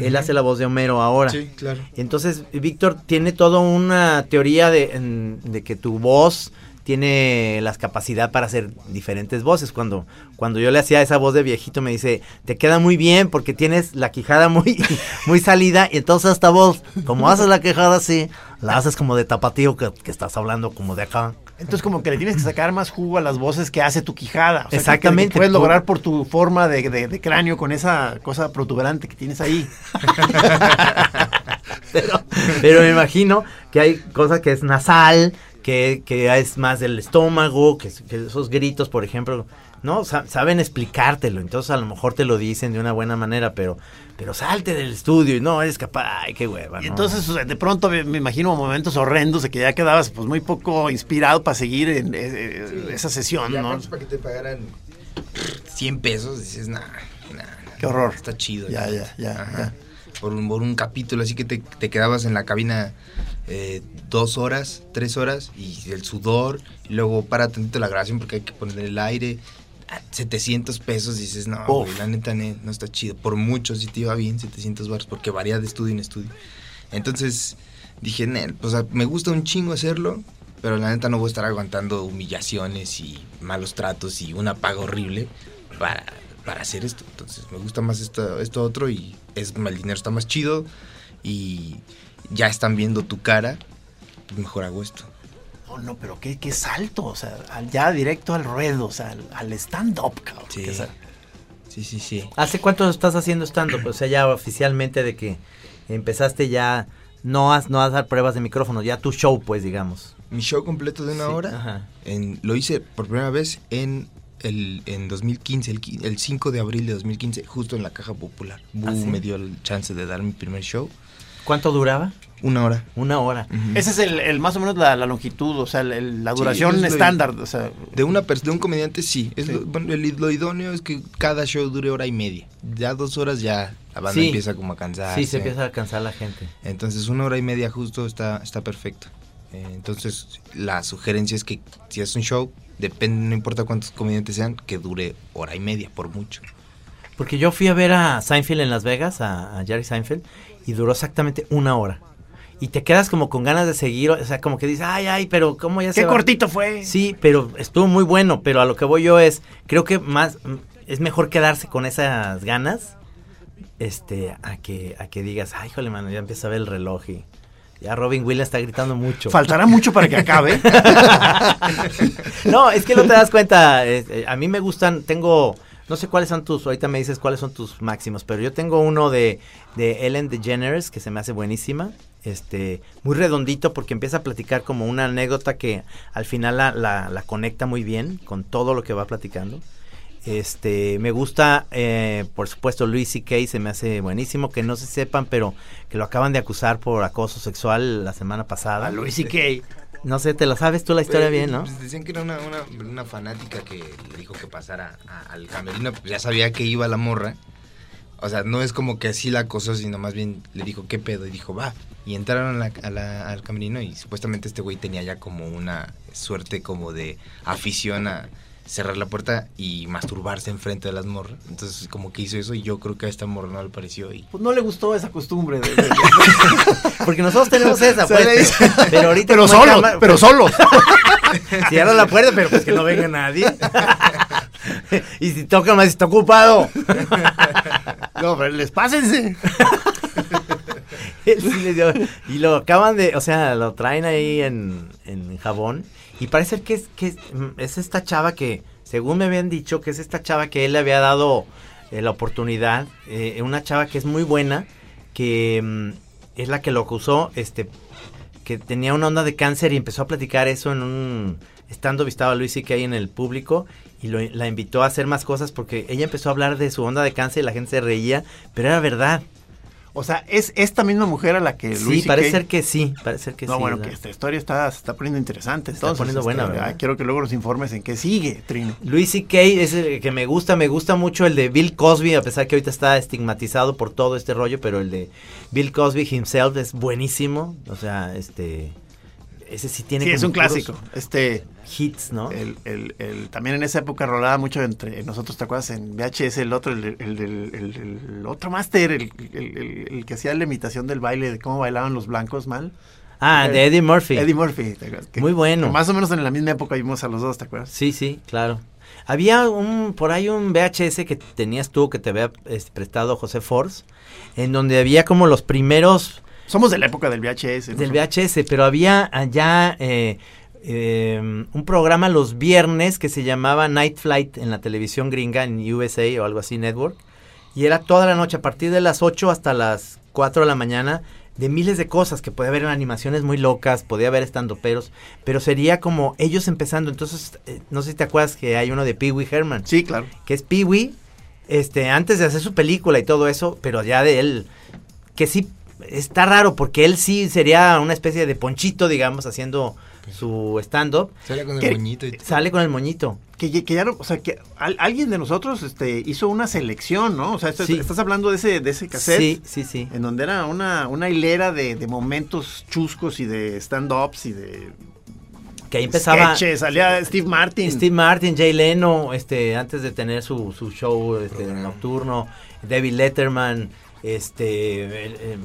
Él hace la voz de Homero ahora. Sí, claro. Entonces, Víctor tiene toda una teoría de, de que tu voz tiene las capacidad para hacer diferentes voces. Cuando, cuando yo le hacía esa voz de viejito, me dice, te queda muy bien porque tienes la quijada muy, muy salida. Y entonces esta voz, como haces la quijada así, la haces como de tapatío que, que estás hablando como de acá. Entonces como que le tienes que sacar más jugo a las voces que hace tu quijada. O sea, que- Exactamente. Que puedes lograr por tu forma de, de- de cráneo con esa cosa protuberante que tienes ahí. pero, pero me imagino que hay cosas que es nasal, que, que es más del estómago, que, que esos gritos, por ejemplo, ¿no? Sa- saben explicártelo, entonces a lo mejor te lo dicen de una buena manera, pero, pero salte del estudio y no eres capaz, ay, qué hueva, Y entonces, o sea, de pronto me, me imagino momentos horrendos de que ya quedabas pues muy poco inspirado para seguir en eh, eh, esa sesión, Ya ¿no? para que te pagaran 100 pesos, dices, nah, nah, Qué horror. Está chido. Ya, ya, ya, Ajá. ya. Por un, por un capítulo, así que te, te quedabas en la cabina eh, dos horas, tres horas, y el sudor, y luego para tantito la grabación porque hay que poner el aire. a 700 pesos dices, no, güey, la neta ne- no está chido. Por mucho sí te iba bien 700 baros porque varía de estudio en estudio. Entonces dije, "Nel, pues a- me gusta un chingo hacerlo, pero la neta no voy a estar aguantando humillaciones y malos tratos y una paga horrible para, para hacer esto. Entonces me gusta más esto, esto otro y es, el dinero está más chido y ya están viendo tu cara, pues mejor hago esto. No, no, pero qué, qué salto, o sea, al- ya directo al ruedo, o sea, al, al stand-up, cabrón. Sí. que, Sí, sí, sí. ¿Hace cuánto estás haciendo estando? O sea, ya oficialmente de que empezaste ya no has no has dar pruebas de micrófono, ya tu show, pues, digamos. Mi show completo de una Sí, hora ajá. en- lo hice por primera vez en el en 2015, el, el 5 de abril de 2015, justo en la Caja Popular. ¿Ah, sí? me dio el chance de dar mi primer show. ¿Cuánto duraba? Una hora. Una hora. Ese es el, el más o menos la, la longitud, o sea, el- el- la Sí, duración es estándar, o sea, De una de un comediante sí. Es Sí. Lo, bueno, el- lo idóneo es que cada show dure hora y media. Ya dos horas ya la banda Sí. empieza como a cansar. Sí, se empieza a cansar la gente. Entonces una hora y media justo está, está perfecto. Eh, entonces la sugerencia es que si es un show, depende, no importa cuántos comediantes sean, que dure hora y media por mucho. Porque yo fui a ver a Seinfeld en Las Vegas, a, a Jerry Seinfeld, y duró exactamente una hora. Y te quedas como con ganas de seguir, o sea, como que dices, ay, ay, pero ¿cómo ya se qué va?" cortito fue. Sí, pero estuvo muy bueno, pero a lo que voy yo es, creo que más, es mejor quedarse con esas ganas, este, a que, a que digas, ay, híjole, mano, ya empieza a ver el reloj y ya Robin Williams está gritando mucho. Faltará mucho para que acabe. no, es que no te das cuenta. eh, a mí me gustan, tengo, no sé cuáles son tus, ahorita me dices cuáles son tus máximos, pero yo tengo uno de, de Ellen DeGeneres que se me hace buenísima. Este, muy redondito porque empieza a platicar como una anécdota que al final la, la- la conecta muy bien con todo lo que va platicando. Este, me gusta, eh, por supuesto, Louis C.K. se me hace buenísimo, que no se sepan, pero que lo acaban de acusar por acoso sexual la semana pasada. A Louis C.K. No sé, te la sabes tú la historia Pues, bien, ¿no? pues, decían que era una, una- una fanática que le dijo que pasara a- al camerino, pues ya sabía que iba la morra. O sea, no es como que así la acosó, sino más bien le dijo qué pedo y dijo va. Y entraron a la- a la- al camerino y supuestamente este güey tenía ya como una suerte como de afición a cerrar la puerta y masturbarse enfrente de las morras. Entonces como que hizo eso y yo creo que a esta morra no le pareció y Pues no le gustó esa costumbre. de- de- de- Porque nosotros tenemos esa, pues, pero, pero ahorita pero solos, cámara- pero solos. Cierra la puerta, pero pues que no venga nadie. y si toca más, está ocupado. No, pero les pásense. Y lo acaban de, o sea, lo traen ahí en, en jabón. Y parece que es, que es, mm, es esta chava que, según me habían dicho, que es esta chava que él le había dado eh, la oportunidad. eh, una chava que es muy buena, que mm, es la que lo acusó, este, que tenía una onda de cáncer y empezó a platicar eso en un estando estaba Luis que ahí en el público y lo- la invitó a hacer más cosas porque ella empezó a hablar de su onda de cáncer y la gente se reía, pero era verdad. O sea, es esta misma mujer a la que Sí, Luis parece C.K. ser que sí, parece ser que no, sí. bueno, ¿verdad? que esta historia está, se está poniendo interesante. está Entonces, poniendo buena, este, ¿verdad? quiero que luego nos informes en qué sigue, Trino. Luis C.K. es el que me gusta, me gusta mucho el de Bill Cosby, a pesar que ahorita está estigmatizado por todo este rollo, pero el de Bill Cosby himself es buenísimo, o sea, este, ese sí tiene Sí, es un clásico. Este, hits, ¿no? el, el, el- también en esa época rolaba mucho entre nosotros, ¿te acuerdas? En VHS, el otro, el, el, otro máster, el, que hacía la imitación del baile, de cómo bailaban los blancos mal. Ah, de Eddie Murphy. Eddie Murphy, ¿te acuerdas? Que- Muy bueno. que más o menos en la misma época vimos a los dos, ¿te acuerdas? Sí, sí, claro. Había un, por ahí un VHS que tenías tú, que te había este, prestado José Force, en donde había como los primeros Somos de la época del VHS. ¿no? del VHS, pero había allá eh, eh, un programa los viernes que se llamaba Night Flight en la televisión gringa, en USA o algo así, Network. Y era toda la noche, a partir de las 8 hasta las 4 de la mañana, de miles de cosas, que puede haber animaciones muy locas, podía haber estando peros, pero sería como ellos empezando. Entonces, eh, no sé si te acuerdas que hay uno de Pee Wee Herman. Sí, claro. Que es Pee Wee, este, antes de hacer su película y todo eso, pero ya de él, que sí está raro porque él sí sería una especie de ponchito, digamos, haciendo su stand-up. Sale con el moñito y Sale con el moñito. Que, ya- que ya no, o sea, que al- alguien de nosotros este, hizo una selección, ¿no? O sea, estás, Sí. estás hablando de ese, de ese cassette. Sí, sí, sí. En donde era una, una hilera de, de momentos chuscos y de stand-ups y de Que ahí empezaba sketches. Salía Steve Martin. Steve Martin, Jay Leno, este, antes de tener su, su show este, nocturno, David Letterman, este, el- el-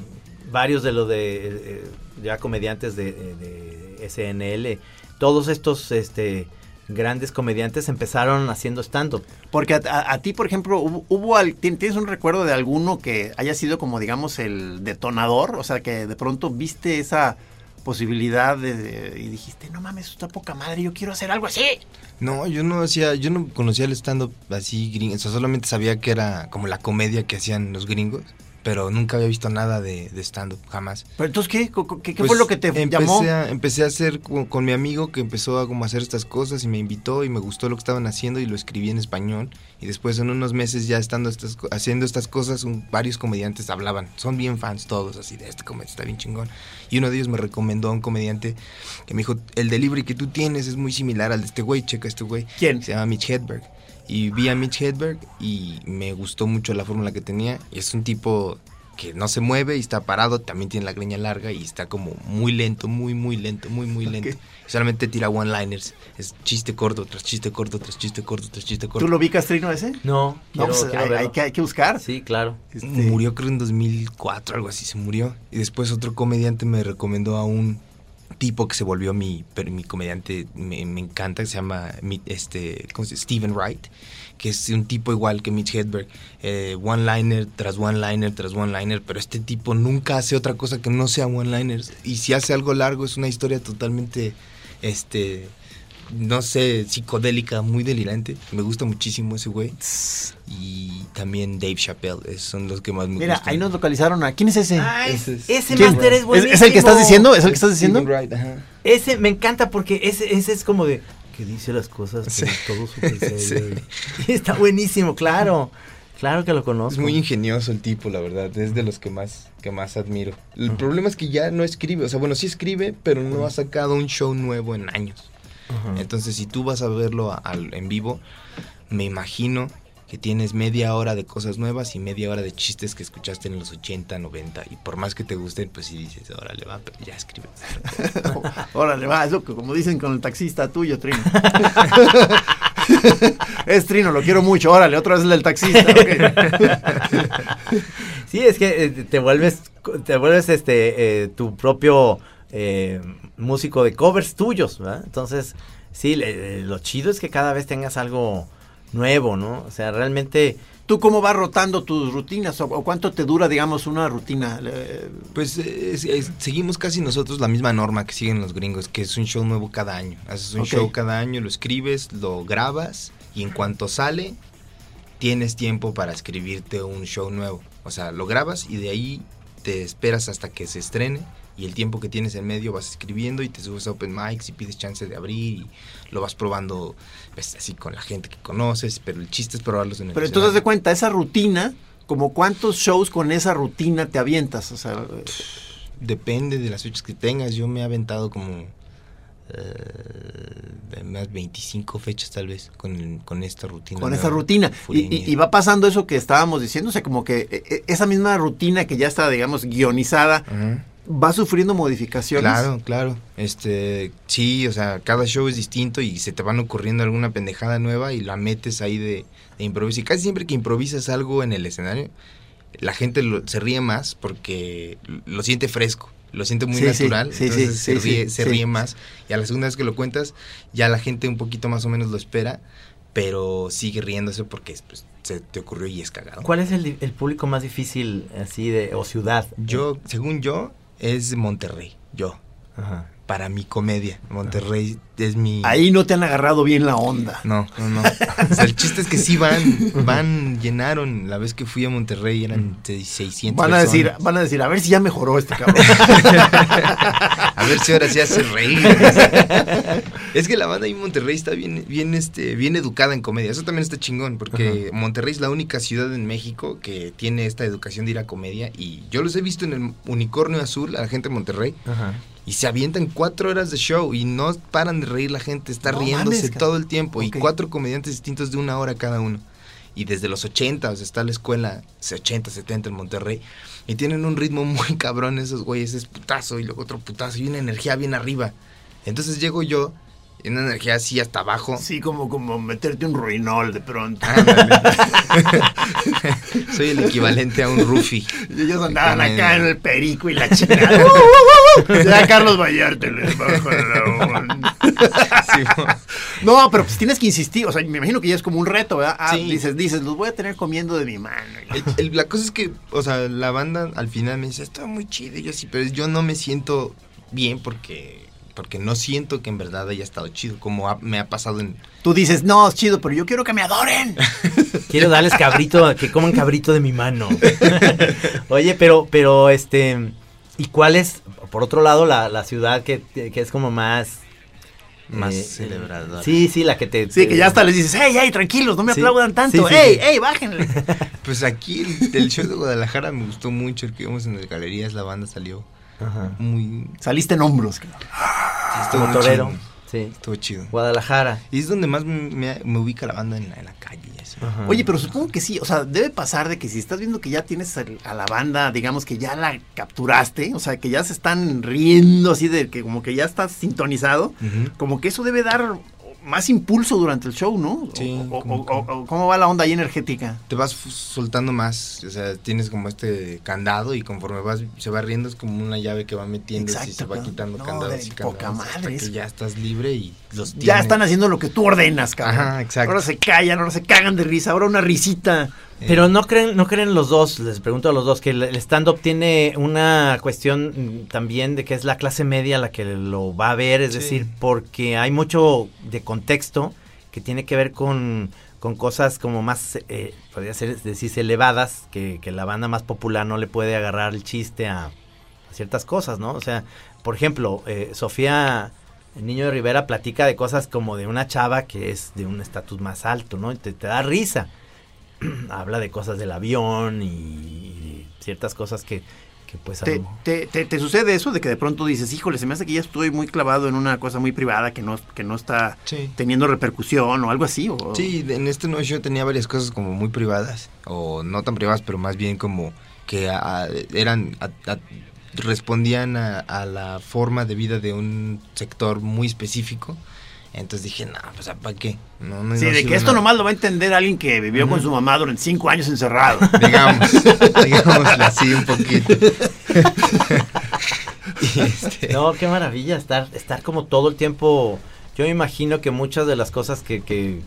varios de los de eh, ya comediantes de, de SNL, todos estos este grandes comediantes empezaron haciendo stand-up. Porque a, a- a ti, por ejemplo, hubo, hubo al- ¿tien- ¿tienes un recuerdo de alguno que haya sido como, digamos, el detonador? O sea, que de pronto viste esa posibilidad de, de- y dijiste, no mames, está poca madre, yo quiero hacer algo así. No, yo no hacía, yo no conocía el stand-up así gringo, o sea, solamente sabía que era como la comedia que hacían los gringos, pero nunca había visto nada de, de stand-up, jamás. Pero entonces, ¿qué? ¿Qué, qué Pues, fue lo que te empecé llamó? A, empecé a hacer con, con mi amigo que empezó a como hacer estas cosas y me invitó y me gustó lo que estaban haciendo y lo escribí en español. Y después en unos meses ya estando estas, haciendo estas cosas, un- varios comediantes hablaban. Son bien fans todos, así de este comediante está bien chingón. Y uno de ellos me recomendó a un comediante que me dijo, el delivery que tú tienes es muy similar al de este güey, checa este güey. ¿Quién? Se llama Mitch Hedberg. Y vi a Mitch Hedberg y me gustó mucho la fórmula que tenía. Y es un tipo que no se mueve y está parado, también tiene la greña larga y está como muy lento, muy, muy lento, muy, muy lento. Solamente tira one-liners. Es chiste corto, tras chiste corto, tras chiste corto, tras chiste corto. ¿Tú lo vi, Castrino, ese? No, No, quiero- pues, quiero hay, verlo. hay que, hay que buscar. Sí, claro. Este, Murió creo en 2004, algo así, se murió. Y después otro comediante me recomendó a un tipo que se volvió mi, mi comediante, me, encanta, que se llama este, ¿cómo se dice? Steven Wright, que es un tipo igual que Mitch Hedberg, eh, one-liner tras one-liner tras one-liner, pero este tipo nunca hace otra cosa que no sea one-liners. Y si hace algo largo es una historia totalmente, este, no sé, psicodélica, muy delirante. Me gusta muchísimo ese güey. Y también Dave Chappelle, esos son los que más me Mira, gustan. ahí nos localizaron a... ¿Quién es ese? Ah, Ese es- máster es ¿Es, buenísimo. es el que estás diciendo? ¿Es el que estás diciendo? Ajá. Ese me encanta porque ese, ese es como de que dice las cosas Sí. pero todo súper serio. Sí. Está buenísimo, claro. Claro que lo conozco. Es muy ingenioso el tipo, la verdad. Es de los que más, que más admiro. El problema es que ya no escribe. O sea, bueno, sí escribe, pero no ha sacado un show nuevo en años. Entonces, si tú vas a verlo a- al- en vivo, me imagino que tienes media hora de cosas nuevas y media hora de chistes que escuchaste en los 80, 90. Y por más que te gusten, pues sí dices, órale, va, pero ya escribe. Órale, va, eso que como dicen con el taxista tuyo, Trino. es Trino, lo quiero mucho. Órale, otra vez el del taxista. Sí, es que eh, te vuelves, te vuelves este, eh, tu propio eh, músico de covers tuyos, ¿verdad? Entonces, sí, le- lo chido es que cada vez tengas algo nuevo, ¿no? O sea, realmente... ¿Tú cómo vas rotando tus rutinas? ¿O, cuánto te dura, digamos, una rutina? Eh, Pues eh, es- es- seguimos casi nosotros la misma norma que siguen los gringos, que es un show nuevo cada año. Haces un show cada año, lo escribes, lo grabas y en cuanto sale, tienes tiempo para escribirte un show nuevo. O sea, lo grabas y de ahí te esperas hasta que se estrene y el tiempo que tienes en medio vas escribiendo y te subes a open mics y pides chance de abrir y lo vas probando pues, así con la gente que conoces, pero el chiste es probarlos en el Pero entonces, de cuenta, esa rutina, como cuántos shows con esa rutina te avientas? O sea, Depende de las fechas que tengas. Yo me he aventado como eh, más 25 fechas tal vez con, el- con esta rutina. con esa rutina. Y, y- va pasando eso que estábamos diciendo, o sea, como que eh, eh, esa misma rutina que ya está, digamos, guionizada. Va sufriendo modificaciones. Claro, claro. Este, sí, o sea, cada show es distinto y se te van ocurriendo alguna pendejada nueva y la metes ahí de, de improviso. Y casi siempre que improvisas algo en el escenario, la gente lo- se ríe más porque lo siente fresco, lo siente muy Sí, natural, sí, entonces sí, se, sí, ríe, sí, se sí. ríe más. Y a la segunda vez que lo cuentas, ya la gente un poquito más o menos lo espera, pero sigue riéndose porque pues, se te ocurrió y es cagado. ¿Cuál es el, el público más difícil así de o ciudad? Yo, según yo, es Monterrey, yo. Ajá. Para mi comedia. Monterrey es mi... Ahí no te han agarrado bien la onda. No, no, no. O sea, el chiste es que sí van, van, llenaron. La vez que fui a Monterrey eran de 600 Van a decir, van a decir, a ver si ya mejoró este cabrón. A ver si ahora sí hace reír. es que la banda ahí en Monterrey está bien, bien, este, bien educada en comedia. Eso también está chingón, porque Monterrey es la única ciudad en México que tiene esta educación de ir a comedia. Y yo los he visto en el Unicornio Azul, a la gente de Monterrey. Ajá. Y se avientan cuatro horas de show y no paran de reír la gente, está No riéndose mames, todo el tiempo. Y cuatro comediantes distintos de una hora cada uno. Y desde los 80, o sea, está la escuela 80, 70 en Monterrey. Y tienen un ritmo muy cabrón esos güeyes, es putazo y luego otro putazo y una energía bien arriba. Entonces llego yo, una energía así hasta abajo. Sí, como, como meterte un ruinol de pronto. Soy el equivalente a un Rufi. Y ellos andaban acá en el perico y la chingada. ya Carlos Vallarta les baja la onda. Sí, mo- No, pero pues tienes que insistir. O sea, me imagino que ya es como un reto, ¿verdad? Ah, Sí. dices, dices, los voy a tener comiendo de mi mano. El- el- la cosa es que, o sea, la banda al final me dice, está muy chido. Y yo sí, pero yo no me siento bien porque porque no siento que en verdad haya estado chido, como ha- me ha pasado en... Tú dices, no, es chido, pero yo quiero que me adoren. Quiero darles cabrito, que coman cabrito de mi mano. Oye, pero, pero, este, ¿y cuál es, por otro lado, la, la ciudad que, que es como más... Más eh, celebradora. Sí, sí, la que te... Sí, te- que ya hasta les dices, hey, hey, tranquilos, no me Sí. aplaudan tanto. Sí, sí, ey, sí. ey, bájenle. Pues aquí el, el show de Guadalajara me gustó mucho, el que vimos en el Galerías, la banda salió Ajá. muy... Saliste en hombros. cabrón. sí, estuvo torero. chido, Sí. Estuvo chido. Guadalajara. Y es donde más me, ubica la banda en la, en la calle y así. Ajá. Oye, pero supongo que sí, o sea, debe pasar de que si estás viendo que ya tienes a la banda, digamos que ya la capturaste, o sea, que ya se están riendo así de que como que ya estás sintonizado, como que eso debe dar más impulso durante el show, ¿no? Sí, O- o- como o- o- ¿Cómo va la onda ahí energética? te vas soltando más, o sea, tienes como este candado y conforme vas, se va riendo es como una llave que va metiendo y se va quitando No, candados de y poca candados madre hasta que ya estás libre y los Ya están haciendo lo que tú ordenas, cabrón. Ajá, exacto. Ahora se callan, ahora se cagan de risa, ahora una risita. Pero no creen, no creen los dos, les pregunto a los dos, que el, stand-up tiene una cuestión también de que es la clase media la que lo va a ver, es Sí. decir, porque hay mucho de contexto que tiene que ver con, con cosas como más, eh, podría ser decirse, elevadas, que, que la banda más popular no le puede agarrar el chiste a, a ciertas cosas, ¿no? O sea, por ejemplo, eh, Sofía... El niño de Rivera platica de cosas como de una chava que es de un estatus más alto, ¿no? Y te, te da risa habla de cosas del avión y, ciertas cosas que, que pues a ¿Te, te, te- te sucede eso de que de pronto dices, híjole, se me hace que ya estoy muy clavado en una cosa muy privada que no, que no está Sí. teniendo repercusión o algo así? O, Sí, en este nuevo show tenía varias cosas como muy privadas, o no tan privadas, pero más bien como que a- a- eran, a- a- respondían a, a la forma de vida de un sector muy específico. Entonces dije, no, pues ¿para qué? No, no, Sí, no de que esto nada". nomás lo va a entender alguien que vivió con su mamá durante cinco años encerrado. Digamos, digámoslo así un poquito. Y este, No, qué maravilla estar, estar como todo el tiempo. Yo me imagino que muchas de las cosas que, que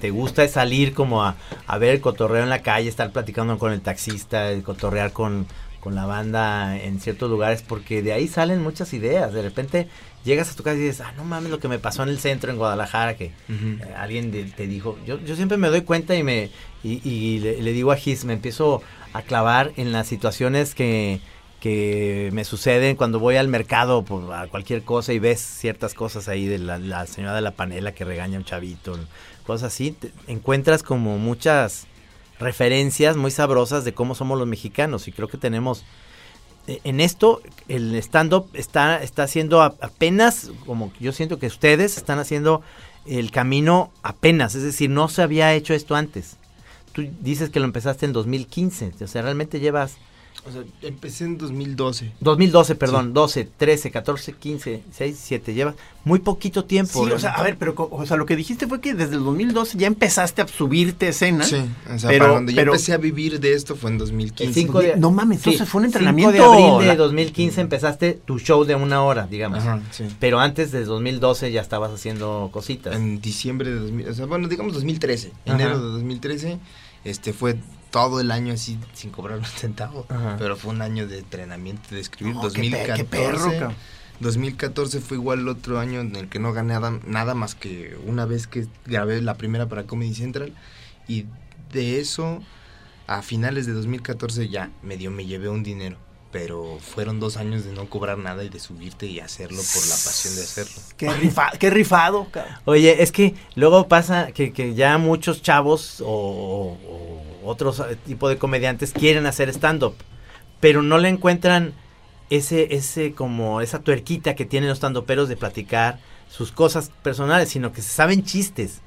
te gusta es salir como a, a ver el cotorreo en la calle, estar platicando con el taxista, el cotorrear con, con la banda en ciertos lugares, porque de ahí salen muchas ideas. De repente llegas a tu casa y dices, ah, no mames lo que me pasó en el centro en Guadalajara, que eh, alguien de- te dijo, yo, yo siempre me doy cuenta y me y, y le, le digo a Gis, me empiezo a clavar en las situaciones que, que me suceden cuando voy al mercado por a cualquier cosa y ves ciertas cosas ahí de la, la señora de la panela que regaña a un chavito, cosas así, te- encuentras como muchas referencias muy sabrosas de cómo somos los mexicanos y creo que tenemos eh, en esto el stand-up está, está haciendo apenas, como yo siento que ustedes están haciendo el camino apenas, es decir, no se había hecho esto antes. Tú dices que lo empezaste en 2015, o sea, realmente llevas o sea, empecé en 2012. 2012, perdón, 12, 13, 14, 15, 6, 7, llevas muy poquito tiempo. Sí, o sea, a ver, pero o sea, lo que dijiste fue que desde el 2012 ya empezaste a subirte escena. Sí, o sea, Pero- para donde pero- yo empecé a vivir de esto fue en 2015. El 5 de, No mames, entonces fue un 5 entrenamiento. de abril de la- 2015 empezaste tu show de una hora, digamos. Ajá, sí. Pero antes de 2012 ya estabas haciendo cositas. En diciembre de 2000, o sea, bueno, digamos 2013, Ajá. enero de 2013, este fue todo el año así sin cobrar un centavo, Ajá. pero fue un año de entrenamiento de escribir qué pe- 2014. qué perro, cabrón. 2014 fue igual el otro año en el que no gané nada, nada más que una vez que grabé la primera para Comedy Central. Y de eso, a finales de 2014 ya medio me llevé un dinero. Pero fueron dos años de no cobrar nada y de subirte y hacerlo por la pasión de hacerlo. Qué, rifa- qué rifado, cabrón. Oye, es que luego pasa que, que ya muchos chavos o otros eh, tipo de comediantes quieren hacer stand-up, pero no le encuentran ese, ese como esa tuerquita que tienen los stand-uperos de platicar sus cosas personales, sino que se saben chistes.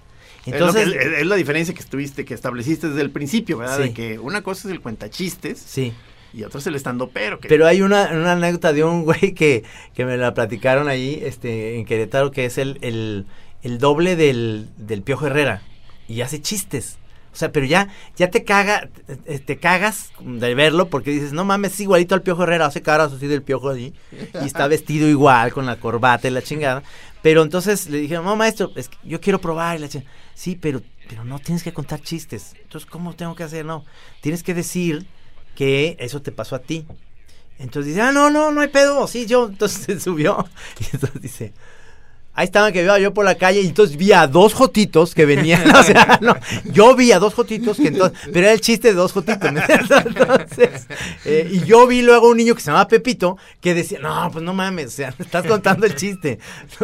Entonces, es, lo que- es- es la diferencia que estuviste, que estableciste desde el principio, ¿verdad? Sí. De que una cosa es el cuentachistes sí. y otra es el estando pero. Que, Pero hay una, una anécdota de un güey que, que me la platicaron ahí este, en Querétaro, que es el, el, el doble del, del Piojo Herrera. Y hace chistes. O sea, pero ya, ya te caga, te, te cagas de verlo porque dices, no mames, es igualito al Piojo Herrera, hace caras así del Piojo allí. Y está vestido igual, con la corbata y la chingada. Pero entonces le dije, no, maestro, es que yo quiero probar y la chingada. Sí, pero, pero no tienes que contar chistes. Entonces, ¿cómo tengo que hacer? No, tienes que decir que eso te pasó a ti. Entonces dice, ah, no, no, no hay pedo, sí, yo, entonces se subió, y entonces dice, ahí estaba que iba yo por la calle, y entonces vi a dos jotitos que venían, o sea, no, yo vi a dos jotitos, que entonces, pero era el chiste de dos jotitos, ¿me entiendes? entonces, eh, y yo vi luego un niño que se llamaba Pepito, que decía, no, pues no mames, o sea, estás contando el chiste,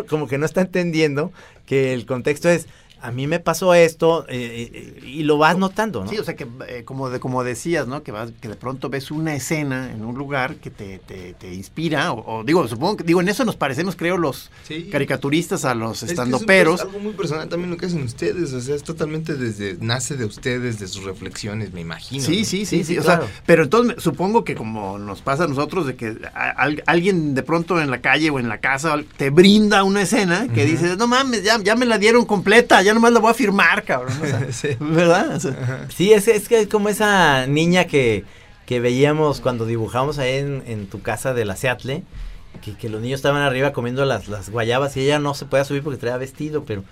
como que no está entendiendo que el contexto es, a mí me pasó esto, eh, eh, y lo vas notando, ¿no? Sí, o sea que eh, como de como decías, ¿no? Que vas, que de pronto ves una escena en un lugar que te, te, te inspira, o, o digo, supongo que digo, en eso nos parecemos, creo, los Sí. caricaturistas a los Es que es un estandoperos. pers- algo muy personal también lo que hacen ustedes, o sea, es totalmente desde, nace de ustedes, de sus reflexiones, me imagino. Sí, ¿no? sí, sí, Sí, sí, sí, o claro. sea, pero entonces me- supongo que como nos pasa a nosotros de que a- al- alguien de pronto en la calle o en la casa te brinda una escena que dices, no mames, ya, ya me la dieron completa, ya nomás la voy a firmar, cabrón. o sea, Sí. ¿Verdad? O sea, Sí, es, es que es como esa niña que, que veíamos cuando dibujamos ahí en, en tu casa de la Seattle, que, que los niños estaban arriba comiendo las, las guayabas y ella no se podía subir porque traía vestido, pero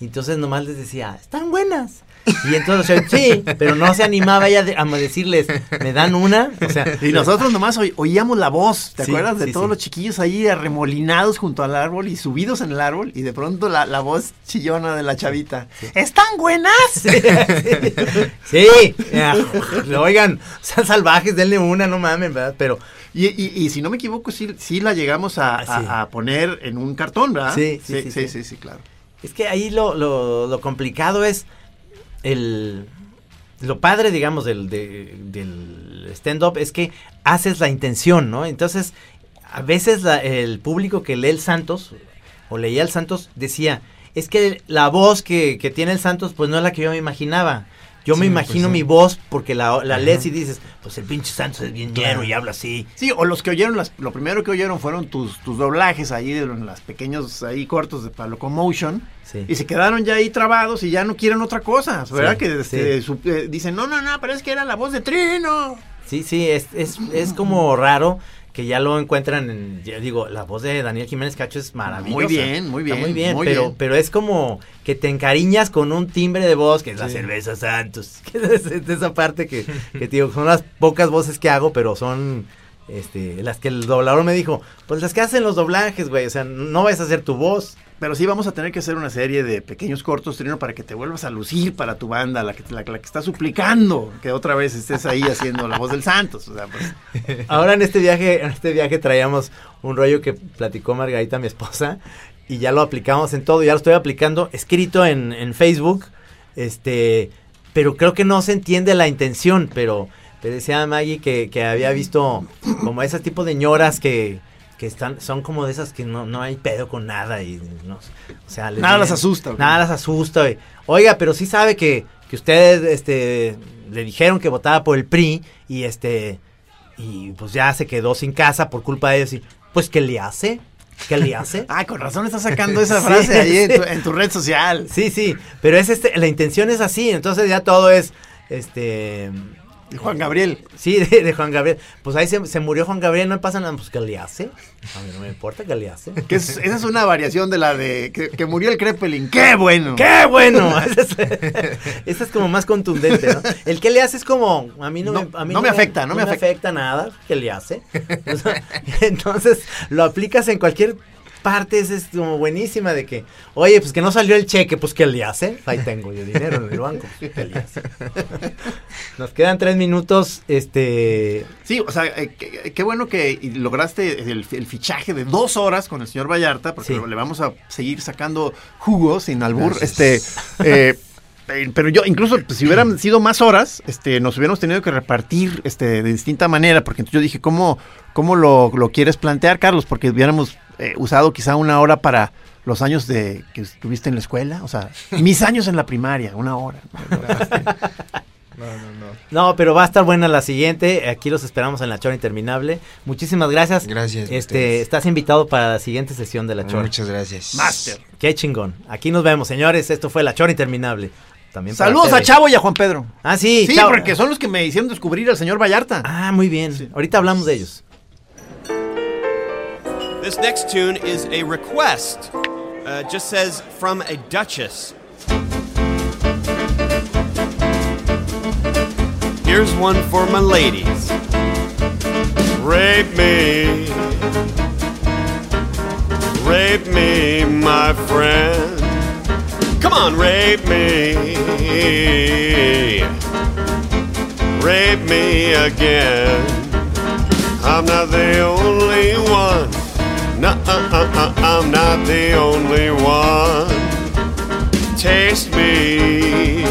y entonces nomás les decía, están buenas. Y entonces, o sea, sí, pero no se animaba ella de- a decirles, ¿me dan una? O sea, y nosotros nomás oí- oíamos la voz, ¿te Sí, acuerdas? De sí, todos sí. los chiquillos ahí arremolinados junto al árbol y subidos en el árbol y de pronto la, la voz chillona de la chavita. ¿Están buenas? Sí, sí, ya, oigan, sean salvajes, denle una, no mamen, ¿verdad? Pero Y, y- y si no me equivoco, sí, sí la llegamos a, Ah, sí. a- a poner en un cartón, ¿verdad? Sí, sí, sí, sí, sí, sí. sí, sí, claro. Es que ahí lo, lo, lo complicado es el... Lo padre, digamos, del, de- del stand-up es que haces la intención, ¿no? Entonces, a veces la- el público que lee el Santos, o leía el Santos, decía, es que la voz que, que tiene el Santos, pues no es la que yo me imaginaba. Yo me imagino pues, mi voz porque la, la lees y dices, pues el pinche Santos es bien ñero y habla así. Sí, o los que oyeron, las, lo primero que oyeron fueron tus, tus doblajes ahí, de los pequeños ahí cortos de para Locomotion, Sí. y se quedaron ya ahí trabados y ya no quieren otra cosa, ¿verdad? Sí, que este, su- eh, dicen, no, no, no, pero es que era la voz de Trino. Sí, sí, es, es, es como raro que ya lo encuentran en, ya digo, la voz de Daniel Jiménez Cacho es maravillosa. Muy bien, muy Está bien, muy bien, muy pero, bien. pero es como que te encariñas con un timbre de voz, que es la cerveza Santos, que es esa parte que, que te digo, son las pocas voces que hago, pero son este, las que el doblador me dijo, pues las que hacen los doblajes, güey, o sea, no vas a hacer tu voz. Pero sí vamos a tener que hacer una serie de pequeños cortos, Trino, para que te vuelvas a lucir para tu banda, la que, la, la que está suplicando que otra vez estés ahí haciendo la voz del Santos. O sea, pues, Ahora en este viaje, en este viaje traíamos un rollo que platicó Margarita, mi esposa, y ya lo aplicamos en todo, ya lo estoy aplicando, escrito en, en Facebook, este, pero creo que no se entiende la intención, pero, pero decía Maggie que, que había visto como ese tipo de ñoras que, que están, son como de esas que no, no hay pedo con nada y no, o sea, les Nada vienen- las asusta, güey. Nada las asusta, güey. Oiga, pero sí sabe que, que ustedes, este, le dijeron que votaba por el PRI y este, y pues ya se quedó sin casa por culpa de ellos y, pues, ¿qué le hace? ¿Qué le hace? ah, con razón estás sacando esa Sí, frase ahí en tu, en tu red social. Sí, sí, pero es este, la intención es así, entonces ya todo es, este, De Juan Gabriel. Sí, de, de Juan Gabriel. Pues ahí se, se murió Juan Gabriel, no me pasa nada. Pues, ¿qué le hace? A mí no me importa qué le hace. Que es- esa es una variación de la de que, que murió el Crepelin. ¡Qué bueno! ¡Qué bueno! Esa es, esa es como más contundente, ¿no? El que le hace es como, a mí no, No, me, a mí no me afecta, no me afecta. nada, ¿qué le hace? Entonces, lo aplicas en cualquier parte, es, es como buenísima de que, oye, pues que no salió el cheque, pues ¿qué le hace? Ahí tengo yo dinero en el banco, pues, ¿qué le hace? Nos quedan tres minutos, este... Sí, o sea, eh, qué, qué bueno que lograste el, el fichaje de dos horas con el señor Vallarta, porque Sí. le vamos a seguir sacando jugos sin albur. Gracias. Este, eh, eh, pero yo, incluso pues, si hubieran sido más horas, este, nos hubiéramos tenido que repartir este, de distinta manera, porque entonces yo dije, ¿cómo, cómo lo, lo quieres plantear, Carlos? Porque hubiéramos eh, usado quizá una hora para los años de que estuviste en la escuela, o sea, mis años en la primaria, una hora. No, no, no. No, pero va a estar buena la siguiente. Aquí los esperamos en la Chora Interminable. Muchísimas gracias. Gracias Este, estás invitado para la siguiente sesión de la Chora. Muchas gracias. Master. Qué chingón. Aquí nos vemos, señores. Esto fue la Chora Interminable. También Saludos a. Chavo y a Juan Pedro. Ah, sí, Sí, Chavo. porque son los que me hicieron descubrir al señor Vallarta. Ah, muy bien. Ahorita hablamos de ellos. This next tune is a request. Uh, just says from a duchess. Here's one for my ladies. Rape me. Rape me, my friend. Come on, rape me. Rape me again. I'm not the only one. No, uh, uh, uh, I'm not the only one. Taste me.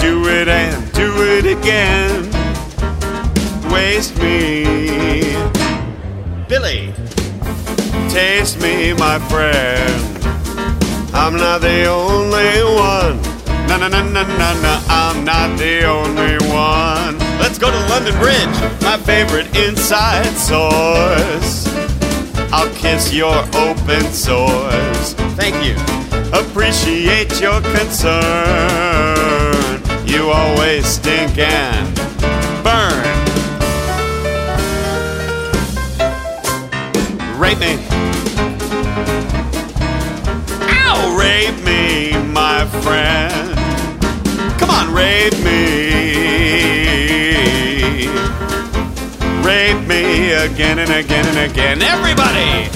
Do it and do it again. Waste me. Billy. Taste me, my friend. I'm not the only one. No, no, no, no, no, no, I'm not the only one. Let's go to London Bridge, my favorite inside source. I'll kiss your open sores. Thank you. Appreciate your concern. You always stink and burn. Rape me. Ow! Rape me, my friend. Come on, rape me. Rape me again and again and again. Everybody,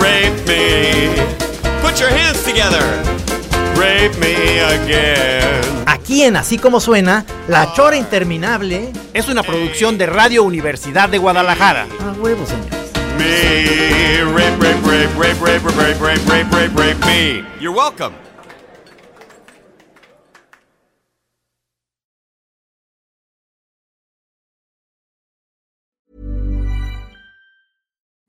rape me. Put your hands together. Rape me again. Aquí en Así Como Suena, la Chora Interminable. Es una producción de Radio Universidad de Guadalajara. A huevo, señores. Me. Rape, rape, rape, rape, rape, rape, rape, rape, rape, rape me. You're welcome.